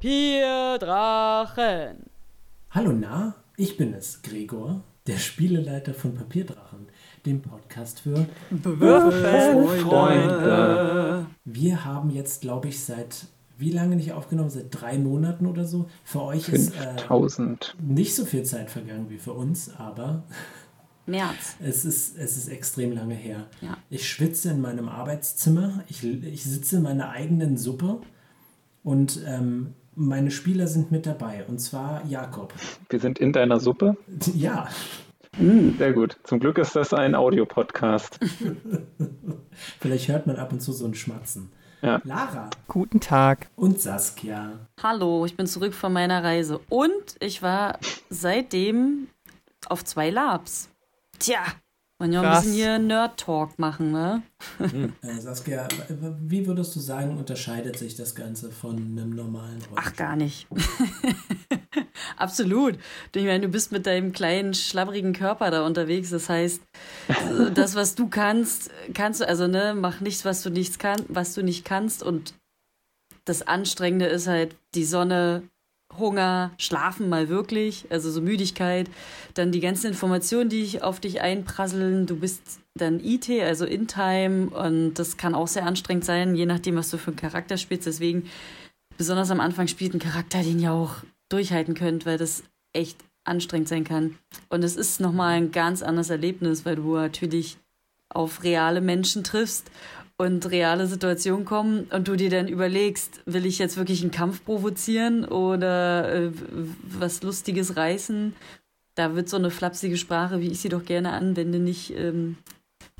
Papierdrachen. Hallo na, ich bin es, Gregor, der Spieleleiter von Papierdrachen, dem Podcast für Würfelfreunde. Wir haben jetzt, glaube ich, seit wie lange nicht aufgenommen? Seit drei Monaten oder so. Für euch ist äh, 5000. nicht so viel Zeit vergangen wie für uns, aber März. es ist, es ist extrem lange her. Ja. Ich schwitze in meinem Arbeitszimmer, ich, ich sitze in meiner eigenen Suppe und ähm, meine Spieler sind mit dabei, und zwar Jakob. Wir sind in deiner Suppe. Ja, Sehr gut. Zum Glück ist das ein Audiopodcast. vielleicht hört man ab und zu so ein Schmatzen. Ja. Lara Guten Tag. und Saskia. Hallo, ich bin zurück von meiner Reise und ich war seitdem auf zwei Labs. Tja, man ja ein bisschen hier Nerd-Talk machen, ne? Äh, Saskia, wie würdest du sagen, unterscheidet sich das Ganze von einem normalen Ach, gar nicht. Absolut. Ich meine, du bist mit deinem kleinen, schlabbrigen Körper da unterwegs. Das heißt, das, was du kannst, kannst du, also ne, mach nichts, was du nichts kann, was du nicht kannst. Und das Anstrengende ist halt die Sonne, Hunger, Schlafen mal wirklich, also so Müdigkeit, dann die ganzen Informationen, die ich auf dich einprasseln. Du bist dann IT, also in Time, und das kann auch sehr anstrengend sein, je nachdem, was du für einen Charakter spielst. Deswegen besonders am Anfang spielt ein Charakter, den ihr auch durchhalten könnt, weil das echt anstrengend sein kann. Und es ist nochmal ein ganz anderes Erlebnis, weil du natürlich auf reale Menschen triffst und reale Situationen kommen und du dir dann überlegst, will ich jetzt wirklich einen Kampf provozieren oder äh, was Lustiges reißen? Da wird so eine flapsige Sprache, wie ich sie doch gerne anwende, nicht ähm,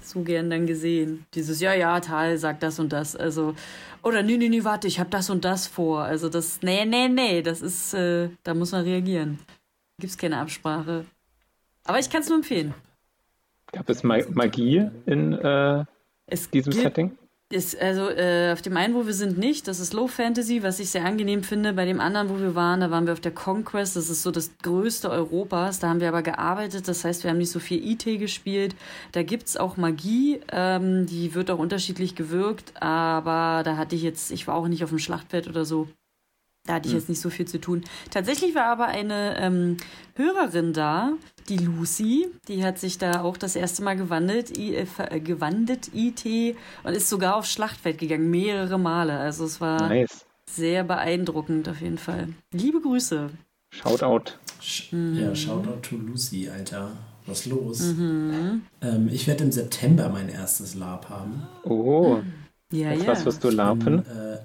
so gern dann gesehen. Dieses, ja, ja, Tal sagt das und das. Also, oder nee, nee, nee, warte, ich habe das und das vor. Also das, nee, nee, nee, das ist, äh, da muss man reagieren. Gibt's keine Absprache. Aber ich kann es nur empfehlen. Gab es Ma Magie in äh, Es diesem gibt, Setting? Ist, also äh, auf dem einen, wo wir sind, nicht. Das ist Low Fantasy, was ich sehr angenehm finde. Bei dem anderen, wo wir waren, da waren wir auf der Conquest. Das ist so das größte Europas. Da haben wir aber gearbeitet. Das heißt, wir haben nicht so viel IT gespielt. Da gibt's auch Magie. Ähm, die wird auch unterschiedlich gewirkt. Aber da hatte ich jetzt, ich war auch nicht auf dem Schlachtfeld oder so. Da hatte ich jetzt nicht so viel zu tun. Tatsächlich war aber eine ähm, Hörerin da, die Lucy, die hat sich da auch das erste Mal gewandelt, I, äh, äh, gewandelt, IT, und ist sogar aufs Schlachtfeld gegangen, mehrere Male. Also es war Nice. sehr beeindruckend auf jeden Fall. Liebe Grüße. Shoutout. Sch Mhm. Ja, Shoutout to Lucy, Alter. Was los? Mhm. Ähm, ich werde im September mein erstes Lab haben. Oh, Ja, ja. was wirst du larpen? Äh,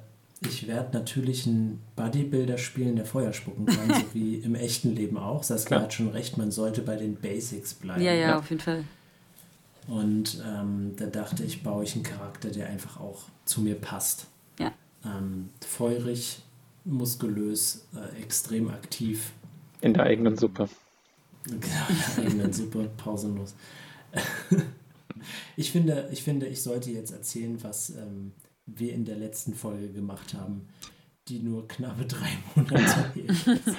ich werde natürlich einen Bodybuilder spielen, der Feuer spucken kann, so wie im echten Leben auch. Saskia hat schon recht, man sollte bei den Basics bleiben. ja, ja, Ja. auf jeden Fall. Und ähm, da dachte ich, baue ich einen Charakter, der einfach auch zu mir passt. Ja. Ähm, feurig, muskulös, äh, extrem aktiv. In der eigenen Suppe. Genau, in der eigenen Suppe, pausenlos. ich, finde, ich finde, ich sollte jetzt erzählen, was ähm, wir in der letzten Folge gemacht haben, die nur knappe drei Monate her ist.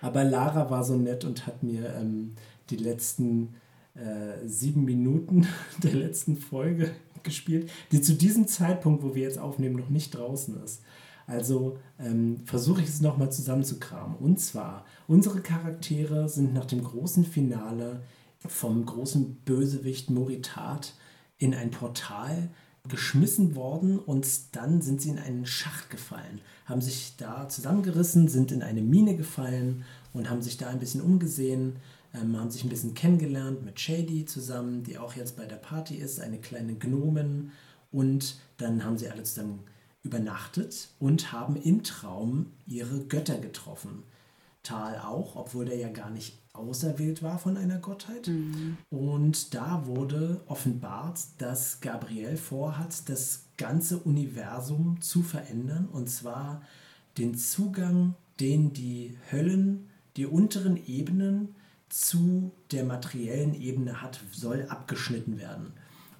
Aber Lara war so nett und hat mir ähm, die letzten äh, sieben Minuten der letzten Folge gespielt, die zu diesem Zeitpunkt, wo wir jetzt aufnehmen, noch nicht draußen ist. Also ähm, versuche ich es nochmal zusammenzukramen. Und zwar, unsere Charaktere sind nach dem großen Finale vom großen Bösewicht Moritat in ein Portal geschmissen worden und dann sind sie in einen Schacht gefallen, haben sich da zusammengerissen, sind in eine Mine gefallen und haben sich da ein bisschen umgesehen, ähm, haben sich ein bisschen kennengelernt mit Shady zusammen, die auch jetzt bei der Party ist, eine kleine Gnomen und dann haben sie alle zusammen übernachtet und haben im Traum ihre Götter getroffen. Tal auch, obwohl der ja gar nicht auserwählt war von einer Gottheit. Und da wurde offenbart, dass Gabriel vorhat, das ganze Universum zu verändern. Und zwar den Zugang, den die Höllen, die unteren Ebenen zu der materiellen Ebene hat, soll abgeschnitten werden.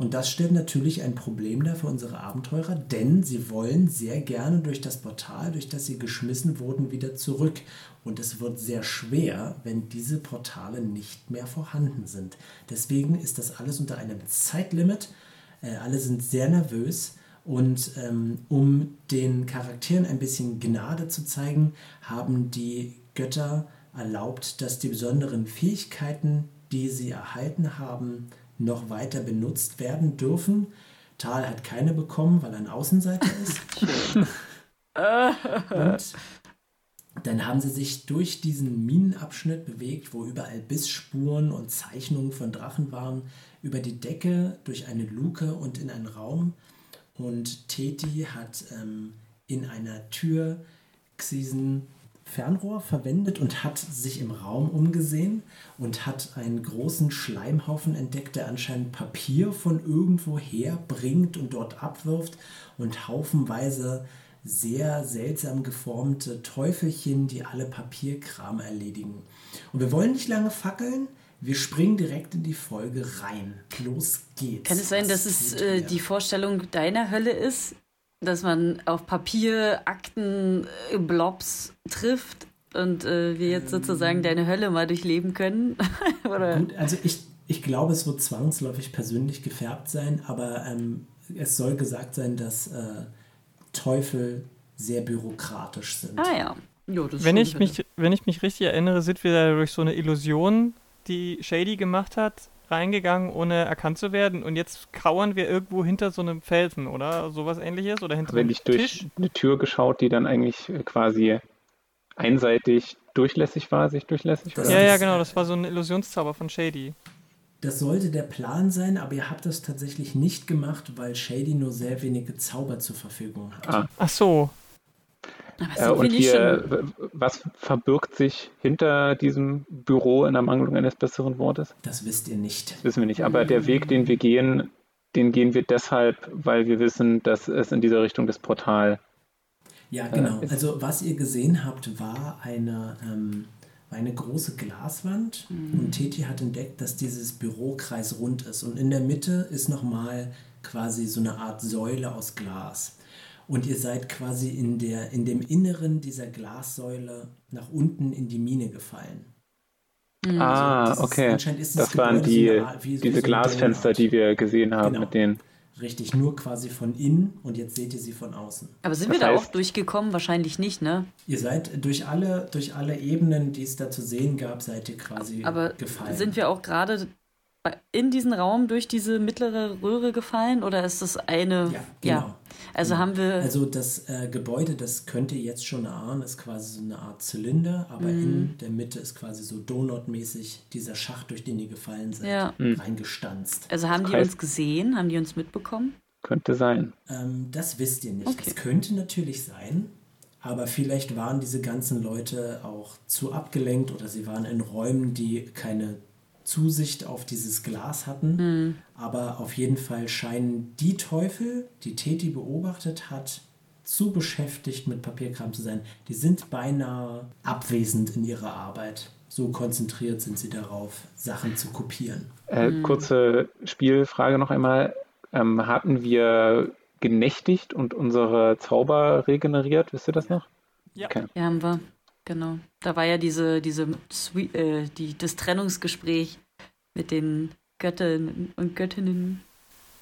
Und das stellt natürlich ein Problem dar für unsere Abenteurer, denn sie wollen sehr gerne durch das Portal, durch das sie geschmissen wurden, wieder zurück. Und es wird sehr schwer, wenn diese Portale nicht mehr vorhanden sind. Deswegen ist das alles unter einem Zeitlimit. Äh, alle sind sehr nervös Und ähm, um den Charakteren ein bisschen Gnade zu zeigen, haben die Götter erlaubt, dass die besonderen Fähigkeiten, die sie erhalten haben, noch weiter benutzt werden dürfen. Tal hat keine bekommen, weil er ein Außenseiter ist. Und dann haben sie sich durch diesen Minenabschnitt bewegt, wo überall Bissspuren und Zeichnungen von Drachen waren, über die Decke, durch eine Luke und in einen Raum. Und Teti hat ähm, in einer Tür Xisen Fernrohr verwendet und hat sich im Raum umgesehen und hat einen großen Schleimhaufen entdeckt, der anscheinend Papier von irgendwo her bringt und dort abwirft und haufenweise sehr seltsam geformte Teufelchen, die alle Papierkram erledigen. Und wir wollen nicht lange fackeln. Wir springen direkt in die Folge rein. Los geht's. Kann es sein, dass es äh, die Vorstellung deiner Hölle ist? Dass man auf Papier, Akten, äh, Blobs trifft und äh, wir jetzt sozusagen deine Hölle mal durchleben können? Oder? Gut, also ich, ich glaube, es wird zwangsläufig persönlich gefärbt sein, aber ähm, es soll gesagt sein, dass äh, Teufel sehr bürokratisch sind. Ah ja. Jo, wenn, ich mich, wenn ich mich richtig erinnere, sind wir da durch so eine Illusion, die Shady gemacht hat, reingegangen, ohne erkannt zu werden. Und jetzt kauern wir irgendwo hinter so einem Felsen, oder? Sowas ähnliches? Oder hinter Wenn ich durch eine Tür geschaut, die dann eigentlich quasi einseitig durchlässig war, sich durchlässig? Oder? Ja, ja, genau. Das war so ein Illusionszauber von Shady. Das sollte der Plan sein, aber ihr habt das tatsächlich nicht gemacht, weil Shady nur sehr wenige Zauber zur Verfügung hat. Ah. Ach so. Äh, und hier, was verbirgt sich hinter diesem Büro in der Mangelung eines besseren Wortes? Das wisst ihr nicht. Wissen wir nicht. Aber der Weg, den wir gehen, den gehen wir deshalb, weil wir wissen, dass es in dieser Richtung das Portal. Ja, genau. Äh, also was ihr gesehen habt, war eine ähm, eine große Glaswand mhm. und Teti hat entdeckt, dass dieses Büro kreisrund ist und in der Mitte ist nochmal quasi so eine Art Säule aus Glas. Und ihr seid quasi in, der, in dem Inneren dieser Glassäule nach unten in die Mine gefallen. Mhm. Ah, also okay. das, das waren die, so diese so Glasfenster, die wir gesehen haben genau. mit denen. Richtig, nur quasi von innen und jetzt seht ihr sie von außen. Aber sind das wir da auch durchgekommen? Wahrscheinlich nicht, ne? Ihr seid durch alle, durch alle Ebenen, die es da zu sehen gab, seid ihr quasi Aber gefallen. Sind wir auch gerade in diesen Raum durch diese mittlere Röhre gefallen oder ist das eine? Ja, genau. Ja. Also genau. haben wir. Also das äh, Gebäude, das könnt ihr jetzt schon erahnen, ist quasi so eine Art Zylinder, aber mhm. in der Mitte ist quasi so Donut-mäßig dieser Schacht, durch den ihr gefallen seid, ja. Mhm. reingestanzt. Also haben die uns gesehen? Haben die uns mitbekommen? Könnte sein. Ähm, das wisst ihr nicht. Okay. Das könnte natürlich sein. Aber vielleicht waren diese ganzen Leute auch zu abgelenkt oder sie waren in Räumen, die keine Zusicht auf dieses Glas hatten. Mhm. Aber auf jeden Fall scheinen die Teufel, die Teti beobachtet hat, zu beschäftigt mit Papierkram zu sein. Die sind beinahe abwesend in ihrer Arbeit. So konzentriert sind sie darauf, Sachen zu kopieren. Äh, mhm. Kurze Spielfrage noch einmal. Ähm, hatten wir genächtigt und unsere Zauber regeneriert? Wisst ihr das noch? Ja, okay. ja haben wir. Genau. Da war ja diese, diese äh, die, das Trennungsgespräch mit den Göttinnen und Göttinnen.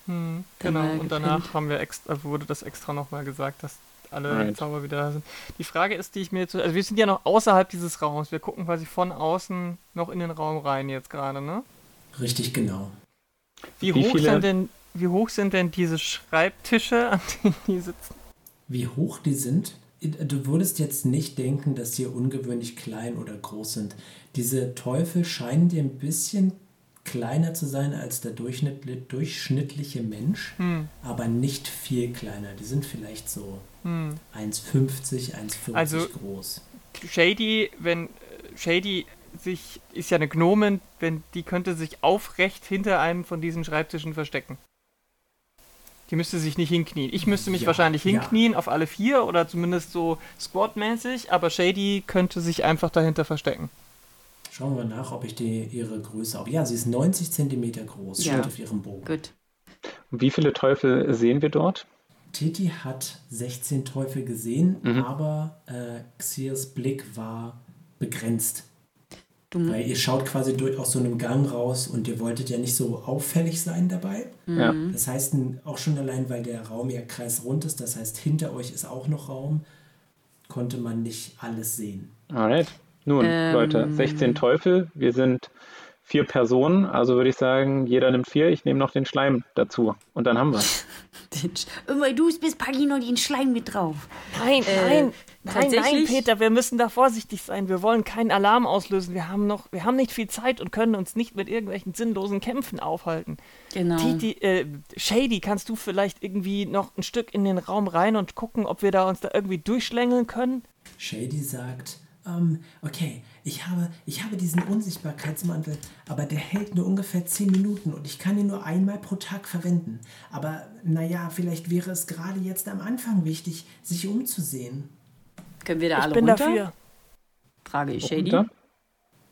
Hm, genau, und danach haben wir extra, wurde das extra nochmal gesagt, dass alle right. Zauber wieder da sind. Die Frage ist, die ich mir jetzt. Also wir sind ja noch außerhalb dieses Raums. Wir gucken quasi von außen noch in den Raum rein jetzt gerade, ne? Richtig, genau. Wie, wie hoch sind denn, wie hoch sind denn diese Schreibtische, an denen die sitzen? Wie hoch die sind? du würdest jetzt nicht denken, dass sie ungewöhnlich klein oder groß sind. Diese Teufel scheinen dir ein bisschen kleiner zu sein als der durchschnittliche Mensch, hm. aber nicht viel kleiner. Die sind vielleicht so hm. 1,50, 1,40 also, groß. Shady, wenn Shady sich ist ja eine Gnomen, wenn die könnte sich aufrecht hinter einem von diesen Schreibtischen verstecken. Die müsste sich nicht hinknien. Ich müsste mich ja, wahrscheinlich hinknien ja. auf alle vier oder zumindest so squat-mäßig, aber Shady könnte sich einfach dahinter verstecken. Schauen wir nach, ob ich die, ihre Größe auch. Ja, sie ist 90 cm groß, ja. steht auf ihrem Bogen. Gut. Wie viele Teufel sehen wir dort? Titi hat 16 Teufel gesehen, mhm. aber äh, Xirs Blick war begrenzt. Du, Weil ihr schaut quasi durch aus so einem Gang raus und ihr wolltet ja nicht so auffällig sein dabei. Ja. Das heißt, auch schon allein, weil der Raum ja kreisrund ist, das heißt, hinter euch ist auch noch Raum, konnte man nicht alles sehen. Alright. Nun, Ähm. Leute, 16 Teufel. Wir sind vier Personen, also würde ich sagen, jeder nimmt vier. Ich nehme noch den Schleim dazu. Und dann haben wir. Sch- immer du bist pack ich noch den Schleim mit drauf. Nein, Äh, nein, nein, nein, Peter, wir müssen da vorsichtig sein. Wir wollen keinen Alarm auslösen. Wir haben noch, wir haben nicht viel Zeit und können uns nicht mit irgendwelchen sinnlosen Kämpfen aufhalten. Genau. Titi, äh, Shady, kannst du vielleicht irgendwie noch ein Stück in den Raum rein und gucken, ob wir da uns da irgendwie durchschlängeln können? Shady sagt, ähm, okay, ich habe, ich habe diesen Unsichtbarkeitsmantel, aber der hält nur ungefähr 10 Minuten und ich kann ihn nur einmal pro Tag verwenden. Aber naja, vielleicht wäre es gerade jetzt am Anfang wichtig, sich umzusehen. Können wir da Ich alle bin runter? dafür. Frage ich Shady. Runter?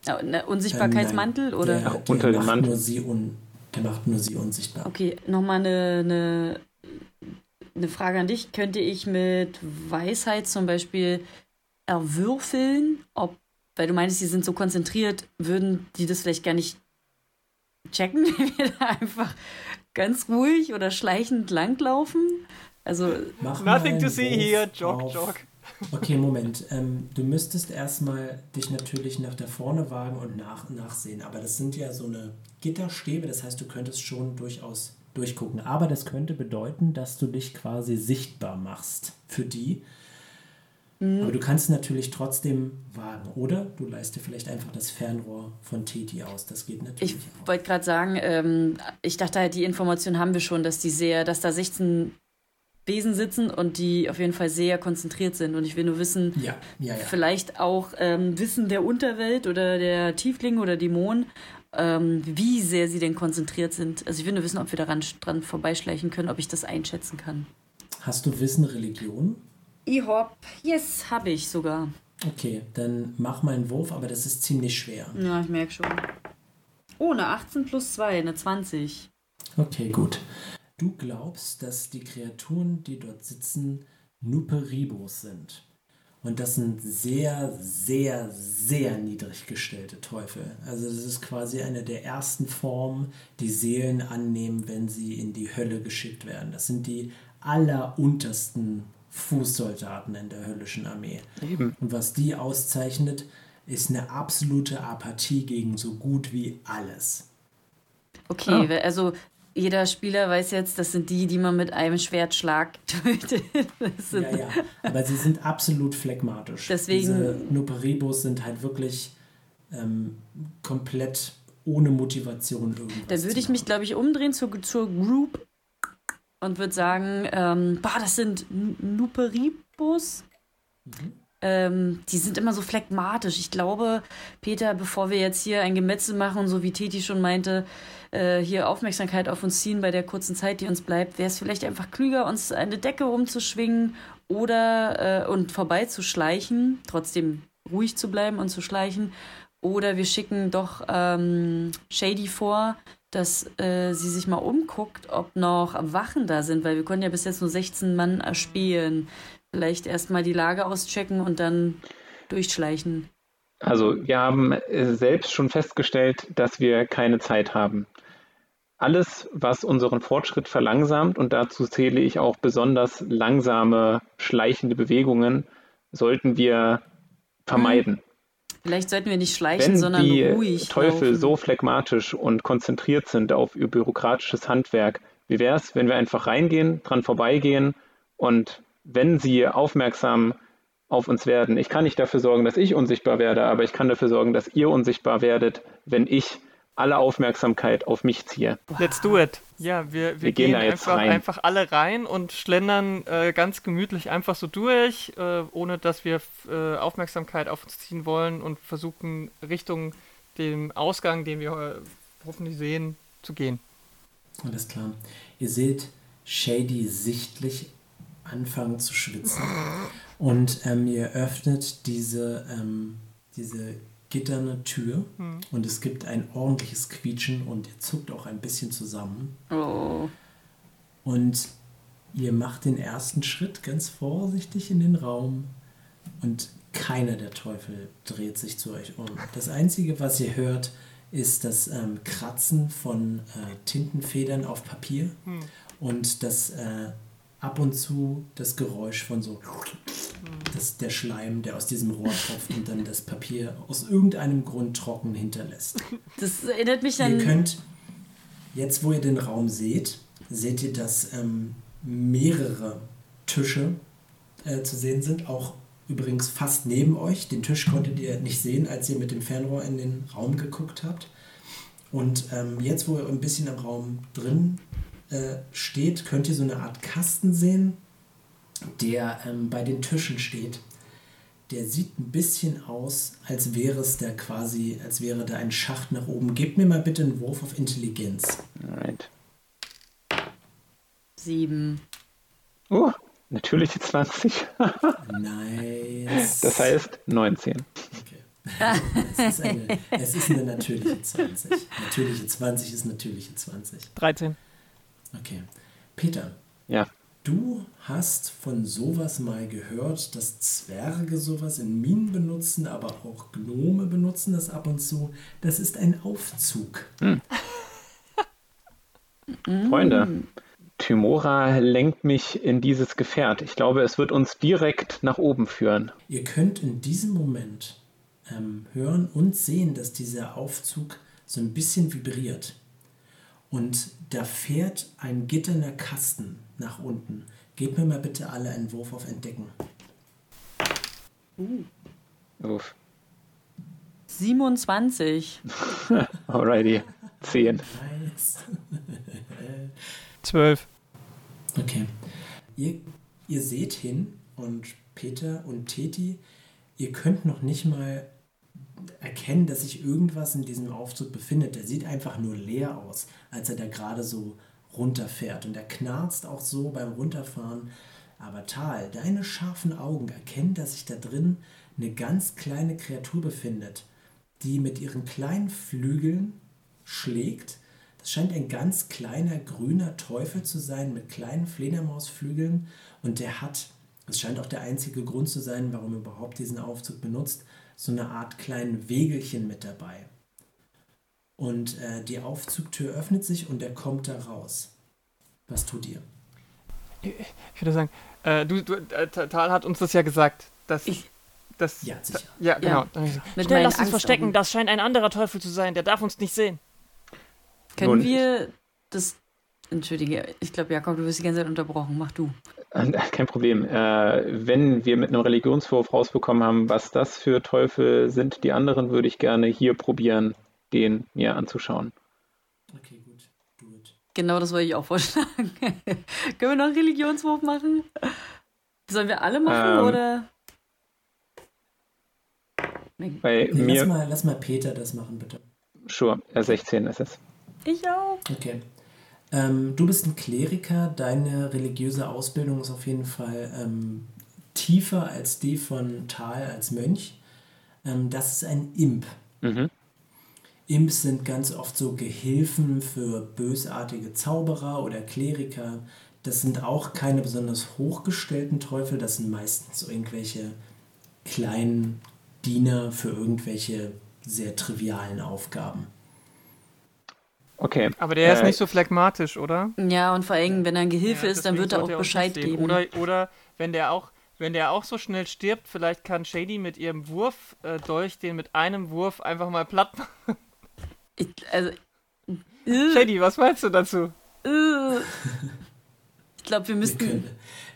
Ja, ne, Ähm, Unsichtbarkeitsmantel nein, oder? Der, der unter dem macht Mantel. Nur sie un, der macht nur sie unsichtbar. Okay, nochmal eine, eine, eine Frage an dich. Könnte ich mit Weisheit zum Beispiel erwürfeln, ob, weil du meinst, die sind so konzentriert, würden die das vielleicht gar nicht checken, wenn wir da einfach ganz ruhig oder schleichend langlaufen? Also, Mach Nothing to see here, jog, auf- jog. Okay, Moment. Ähm, du müsstest erstmal dich natürlich nach da vorne wagen und nach, nachsehen. Aber das sind ja so eine Gitterstäbe, das heißt, du könntest schon durchaus durchgucken. Aber das könnte bedeuten, dass du dich quasi sichtbar machst für die. Aber du kannst natürlich trotzdem wagen. Oder du leist dir vielleicht einfach das Fernrohr von Titi aus. Das geht natürlich ich wollte gerade sagen, ähm, ich dachte halt, die Information haben wir schon, dass die sehr, dass da 16 Wesen sitzen und die auf jeden Fall sehr konzentriert sind. Und ich will nur wissen, Ja, ja, ja. vielleicht auch ähm, Wissen der Unterwelt oder der Tieflinge oder Dämonen, ähm, wie sehr sie denn konzentriert sind. Also ich will nur wissen, ob wir daran dran vorbeischleichen können, ob ich das einschätzen kann. Hast du Wissen Religion? Ich hab, yes, habe ich sogar. Okay, dann mach mal einen Wurf, aber das ist ziemlich schwer. Ja, ich merke schon. Oh, eine 18 plus 2, eine 20. Okay, gut. Du glaubst, dass die Kreaturen, die dort sitzen, Nuperibos sind. Und das sind sehr, sehr, sehr niedrig gestellte Teufel. Also das ist quasi eine der ersten Formen, die Seelen annehmen, wenn sie in die Hölle geschickt werden. Das sind die alleruntersten Fußsoldaten in der höllischen Armee. Eben. Und was die auszeichnet, ist eine absolute Apathie gegen so gut wie alles. Okay, Ah. we- also jeder Spieler weiß jetzt, das sind die, die man mit einem Schwertschlag tötet. Das sind, Ja, ja, aber sie sind absolut phlegmatisch. Deswegen- Diese Nuperibos sind halt wirklich ähm, komplett ohne Motivation irgendwas. Da würde ich mich, glaube ich, umdrehen zur, zur Group und würde sagen, ähm, boah, das sind Nuperibus. Ähm, die sind immer so phlegmatisch. Ich glaube, Peter, bevor wir jetzt hier ein Gemetzel machen, so wie Titi schon meinte, äh, hier Aufmerksamkeit auf uns ziehen bei der kurzen Zeit, die uns bleibt, wäre es vielleicht einfach klüger, uns eine Decke rumzuschwingen oder äh, und vorbeizuschleichen, trotzdem ruhig zu bleiben und zu schleichen. Oder wir schicken doch ähm, Shady vor, dass äh, sie sich mal umguckt, ob noch Wachen da sind, weil wir konnten ja bis jetzt nur 16 Mann erspähen. Vielleicht erstmal die Lage auschecken und dann durchschleichen. Also wir haben äh, selbst schon festgestellt, dass wir keine Zeit haben. Alles, was unseren Fortschritt verlangsamt, und dazu zähle ich auch besonders langsame, schleichende Bewegungen, sollten wir vermeiden. Vielleicht sollten wir nicht schleichen, Wenn sondern die ruhig. Teufel laufen. so phlegmatisch und konzentriert sind auf ihr bürokratisches Handwerk, wie wäre es, wenn wir einfach reingehen, dran vorbeigehen und wenn sie aufmerksam auf uns werden, ich kann nicht dafür sorgen, dass ich unsichtbar werde, aber ich kann dafür sorgen, dass ihr unsichtbar werdet, wenn ich alle Aufmerksamkeit auf mich ziehe. Let's do it. Ja, wir, wir, Wir gehen gehen, einfach, rein. einfach alle rein und schlendern äh, ganz gemütlich einfach so durch, äh, ohne dass wir äh, Aufmerksamkeit auf uns ziehen wollen und versuchen Richtung dem Ausgang, den wir äh, hoffentlich sehen, zu gehen. Alles klar. Ihr seht Shady sichtlich anfangen zu schwitzen. Und ähm, ihr öffnet diese, ähm, diese gitterne Tür und es gibt ein ordentliches Quietschen und ihr zuckt auch ein bisschen zusammen. Oh. Und ihr macht den ersten Schritt ganz vorsichtig in den Raum und keiner der Teufel dreht sich zu euch um. Das Einzige, was ihr hört, ist das ähm, Kratzen von äh, Tintenfedern auf Papier Hm. und das äh, ab und zu das Geräusch von so das, der Schleim, der aus diesem Rohr tropft und dann das Papier aus irgendeinem Grund trocken hinterlässt. Das erinnert mich Ihr an. könnt, jetzt wo ihr den Raum seht, seht ihr, dass ähm, mehrere Tische äh, zu sehen sind, auch übrigens fast neben euch. Den Tisch konntet ihr nicht sehen, als ihr mit dem Fernrohr in den Raum geguckt habt. Und ähm, jetzt, wo ihr ein bisschen im Raum drin äh, steht, könnt ihr so eine Art Kasten sehen, der ähm, bei den Tischen steht. Der sieht ein bisschen aus, als wäre es da quasi, als wäre da ein Schacht nach oben. Gebt mir mal bitte einen Wurf auf Intelligenz. Alright. Sieben. Oh, natürliche 20. Nice. Das heißt 19. Okay. Es ist, eine, es ist eine natürliche 20. Natürliche 20 ist natürliche 20. 13. Okay. Peter, Ja. du hast von sowas mal gehört, dass Zwerge sowas in Minen benutzen, aber auch Gnome benutzen das ab und zu. Das ist ein Aufzug. Freunde, Tymora lenkt mich in dieses Gefährt. Ich glaube, es wird uns direkt nach oben führen. Ihr könnt in diesem Moment ähm, hören und sehen, dass dieser Aufzug so ein bisschen vibriert. Und da fährt ein gitterner Kasten nach unten. Gebt mir mal bitte alle einen Wurf auf Entdecken. Uff. 27. Alrighty. 10. Nice. 12. Okay. Ihr, ihr seht hin und Peter und Teti, ihr könnt noch nicht mal erkennen, dass sich irgendwas in diesem Aufzug befindet. Der sieht einfach nur leer aus, als er da gerade so runterfährt. Und er knarzt auch so beim Runterfahren. Aber Tal, deine scharfen Augen erkennen, dass sich da drin eine ganz kleine Kreatur befindet, die mit ihren kleinen Flügeln schlägt. Das scheint ein ganz kleiner grüner Teufel zu sein mit kleinen Fledermausflügeln und der hat, das scheint auch der einzige Grund zu sein, warum er überhaupt diesen Aufzug benutzt, so eine Art kleinen Wegelchen mit dabei. Und äh, die Aufzugtür öffnet sich und er kommt da raus. Was tut ihr? Ich würde sagen, äh, du, du äh, Tal hat uns das ja gesagt, dass. Ich- dass Ja, sicher. ja, genau. Ja. Schnell, lass uns Angstaugen. verstecken, das scheint ein anderer Teufel zu sein, der darf uns nicht sehen. Können Nun- wir das. Entschuldige, ich glaube, Jakob, du wirst die ganze Zeit unterbrochen. Mach du. Kein Problem. Äh, wenn wir mit einem Religionswurf rausbekommen haben, was das für Teufel sind, die anderen, würde ich gerne hier probieren, den mir anzuschauen. Okay, gut. It. Genau das wollte ich auch vorschlagen. Können wir noch einen Religionswurf machen? Sollen wir alle machen Ähm, oder? Bei Nee, lass, mir, mal, lass mal Peter das machen, bitte. sure, äh, 16 ist es. Ich auch. Okay. Ähm, du bist ein Kleriker, deine religiöse Ausbildung ist auf jeden Fall ähm, tiefer als die von Tal als Mönch. Ähm, das ist ein Imp. Mhm. Imps sind ganz oft so Gehilfen für bösartige Zauberer oder Kleriker. Das sind auch keine besonders hochgestellten Teufel, das sind meistens irgendwelche kleinen Diener für irgendwelche sehr trivialen Aufgaben. Okay. Aber der ist Äh, nicht so phlegmatisch, oder? Ja, und vor allem, wenn er ein Gehilfe Ja, ist, dann wird er auch Bescheid geben. Oder, oder wenn der auch, wenn der auch so schnell stirbt, vielleicht kann Shady mit ihrem Wurf äh, Dolch den mit einem Wurf einfach mal platt machen. Ich, also. Äh, Shady, was meinst du dazu? äh. Ich glaube, wir müssten. könnt,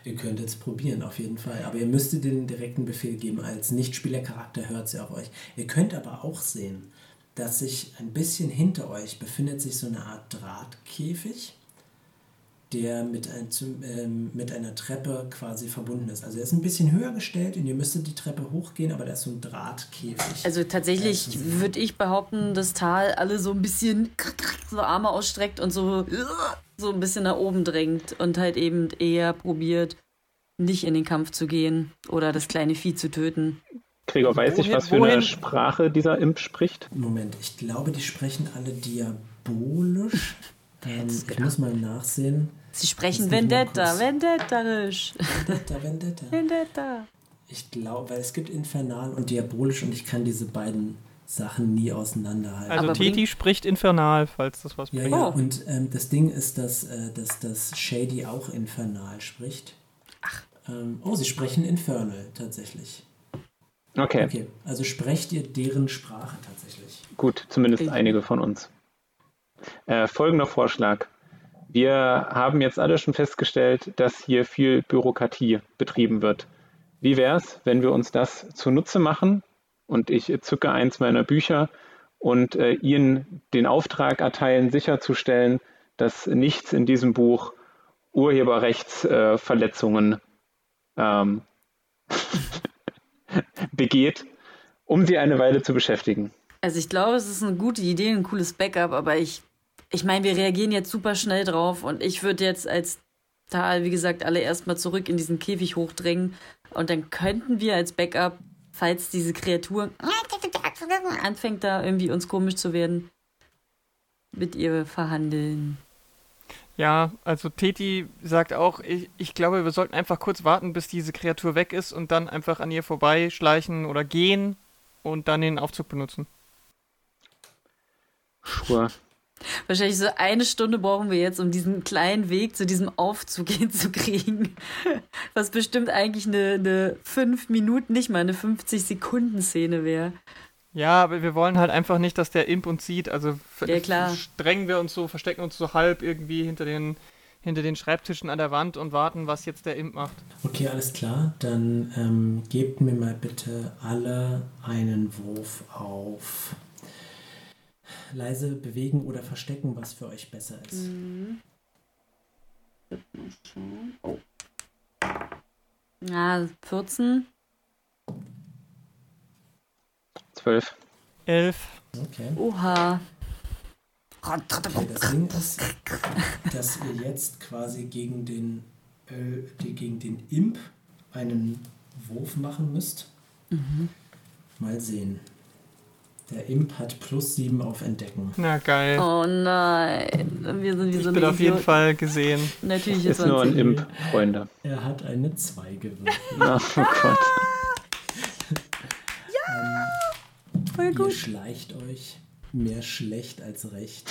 ihr könnt jetzt probieren, auf jeden Fall. Aber ihr müsstet den direkten Befehl geben. Als Nichtspielercharakter hört sie auf euch. Ihr könnt aber auch sehen, dass sich ein bisschen hinter euch befindet sich so eine Art Drahtkäfig, der mit, ein, zum, ähm, mit einer Treppe quasi verbunden ist. Also er ist ein bisschen höher gestellt und ihr müsstet die Treppe hochgehen, aber da ist so ein Drahtkäfig. Also tatsächlich würde ich behaupten, dass Tal alle so ein bisschen so Arme ausstreckt und so, so ein bisschen nach oben drängt und halt eben eher probiert, nicht in den Kampf zu gehen oder das kleine Vieh zu töten. Gregor, weiß ich, Wohin- was für wohin- eine Sprache dieser Imp spricht? Moment, ich glaube, die sprechen alle diabolisch. Ähm, ich gedacht. muss mal nachsehen. Sie sprechen Vendetta, Vendetta-isch. Vendetta, Vendetta. Vendetta. Ich glaube, weil es gibt infernal und diabolisch und ich kann diese beiden Sachen nie auseinanderhalten. Also Aber Titi spricht infernal, falls das was ja, bringt. ja, Oh. und ähm, das Ding ist, dass, äh, dass, dass Shady auch infernal spricht. Ach. Ähm, oh, sie sprechen infernal tatsächlich. Okay, Okay, also sprecht ihr deren Sprache tatsächlich. gut, zumindest Okay. einige von uns. Äh, folgender Vorschlag. Wir haben jetzt alle schon festgestellt, dass hier viel Bürokratie betrieben wird. Wie wäre es, wenn wir uns das zunutze machen und ich zücke eins meiner Bücher und äh, Ihnen den Auftrag erteilen, sicherzustellen, dass nichts in diesem Buch Urheberrechtsverletzungen äh, ähm, begeht, um Sie eine Weile zu beschäftigen. Also ich glaube, es ist eine gute Idee, ein cooles Backup, aber ich, ich meine, wir reagieren jetzt super schnell drauf und ich würde jetzt als Tal, wie gesagt, alle erstmal zurück in diesen Käfig hochdrängen und dann könnten wir als Backup, falls diese Kreatur anfängt da irgendwie uns komisch zu werden, mit ihr verhandeln. Ja, also Teti sagt auch, ich, ich glaube, wir sollten einfach kurz warten, bis diese Kreatur weg ist und dann einfach an ihr vorbeischleichen oder gehen und dann den Aufzug benutzen. Sure. Wahrscheinlich so eine Stunde brauchen wir jetzt, um diesen kleinen Weg zu diesem Aufzug hinzukriegen. Was bestimmt eigentlich eine, eine 5 Minuten, nicht mal eine 50 Sekunden Szene wäre. Ja, aber wir wollen halt einfach nicht, dass der Imp uns sieht. Also Ja, klar. strengen wir uns so, verstecken uns so halb irgendwie hinter den, hinter den Schreibtischen an der Wand und warten, was jetzt der Imp macht. Okay, alles klar. Dann ähm, gebt mir mal bitte alle einen Wurf auf leise bewegen oder verstecken, was für euch besser ist. Oh. Ja, 14. Zwölf. Elf. Okay. Oha. okay. Das Ding ist, dass ihr jetzt quasi gegen den, äh, gegen den Imp einen Wurf machen müsst. Mal sehen. Der Imp hat plus sieben auf Entdecken. Na geil. Oh nein. Wir sind wie ich so bin eine auf jeden. Fall gesehen. Natürlich Ist ist nur ein Imp, Freunde. Er hat eine 2 gewürfelt. Oh Gott. voll Ihr gut. schleicht euch mehr schlecht als recht.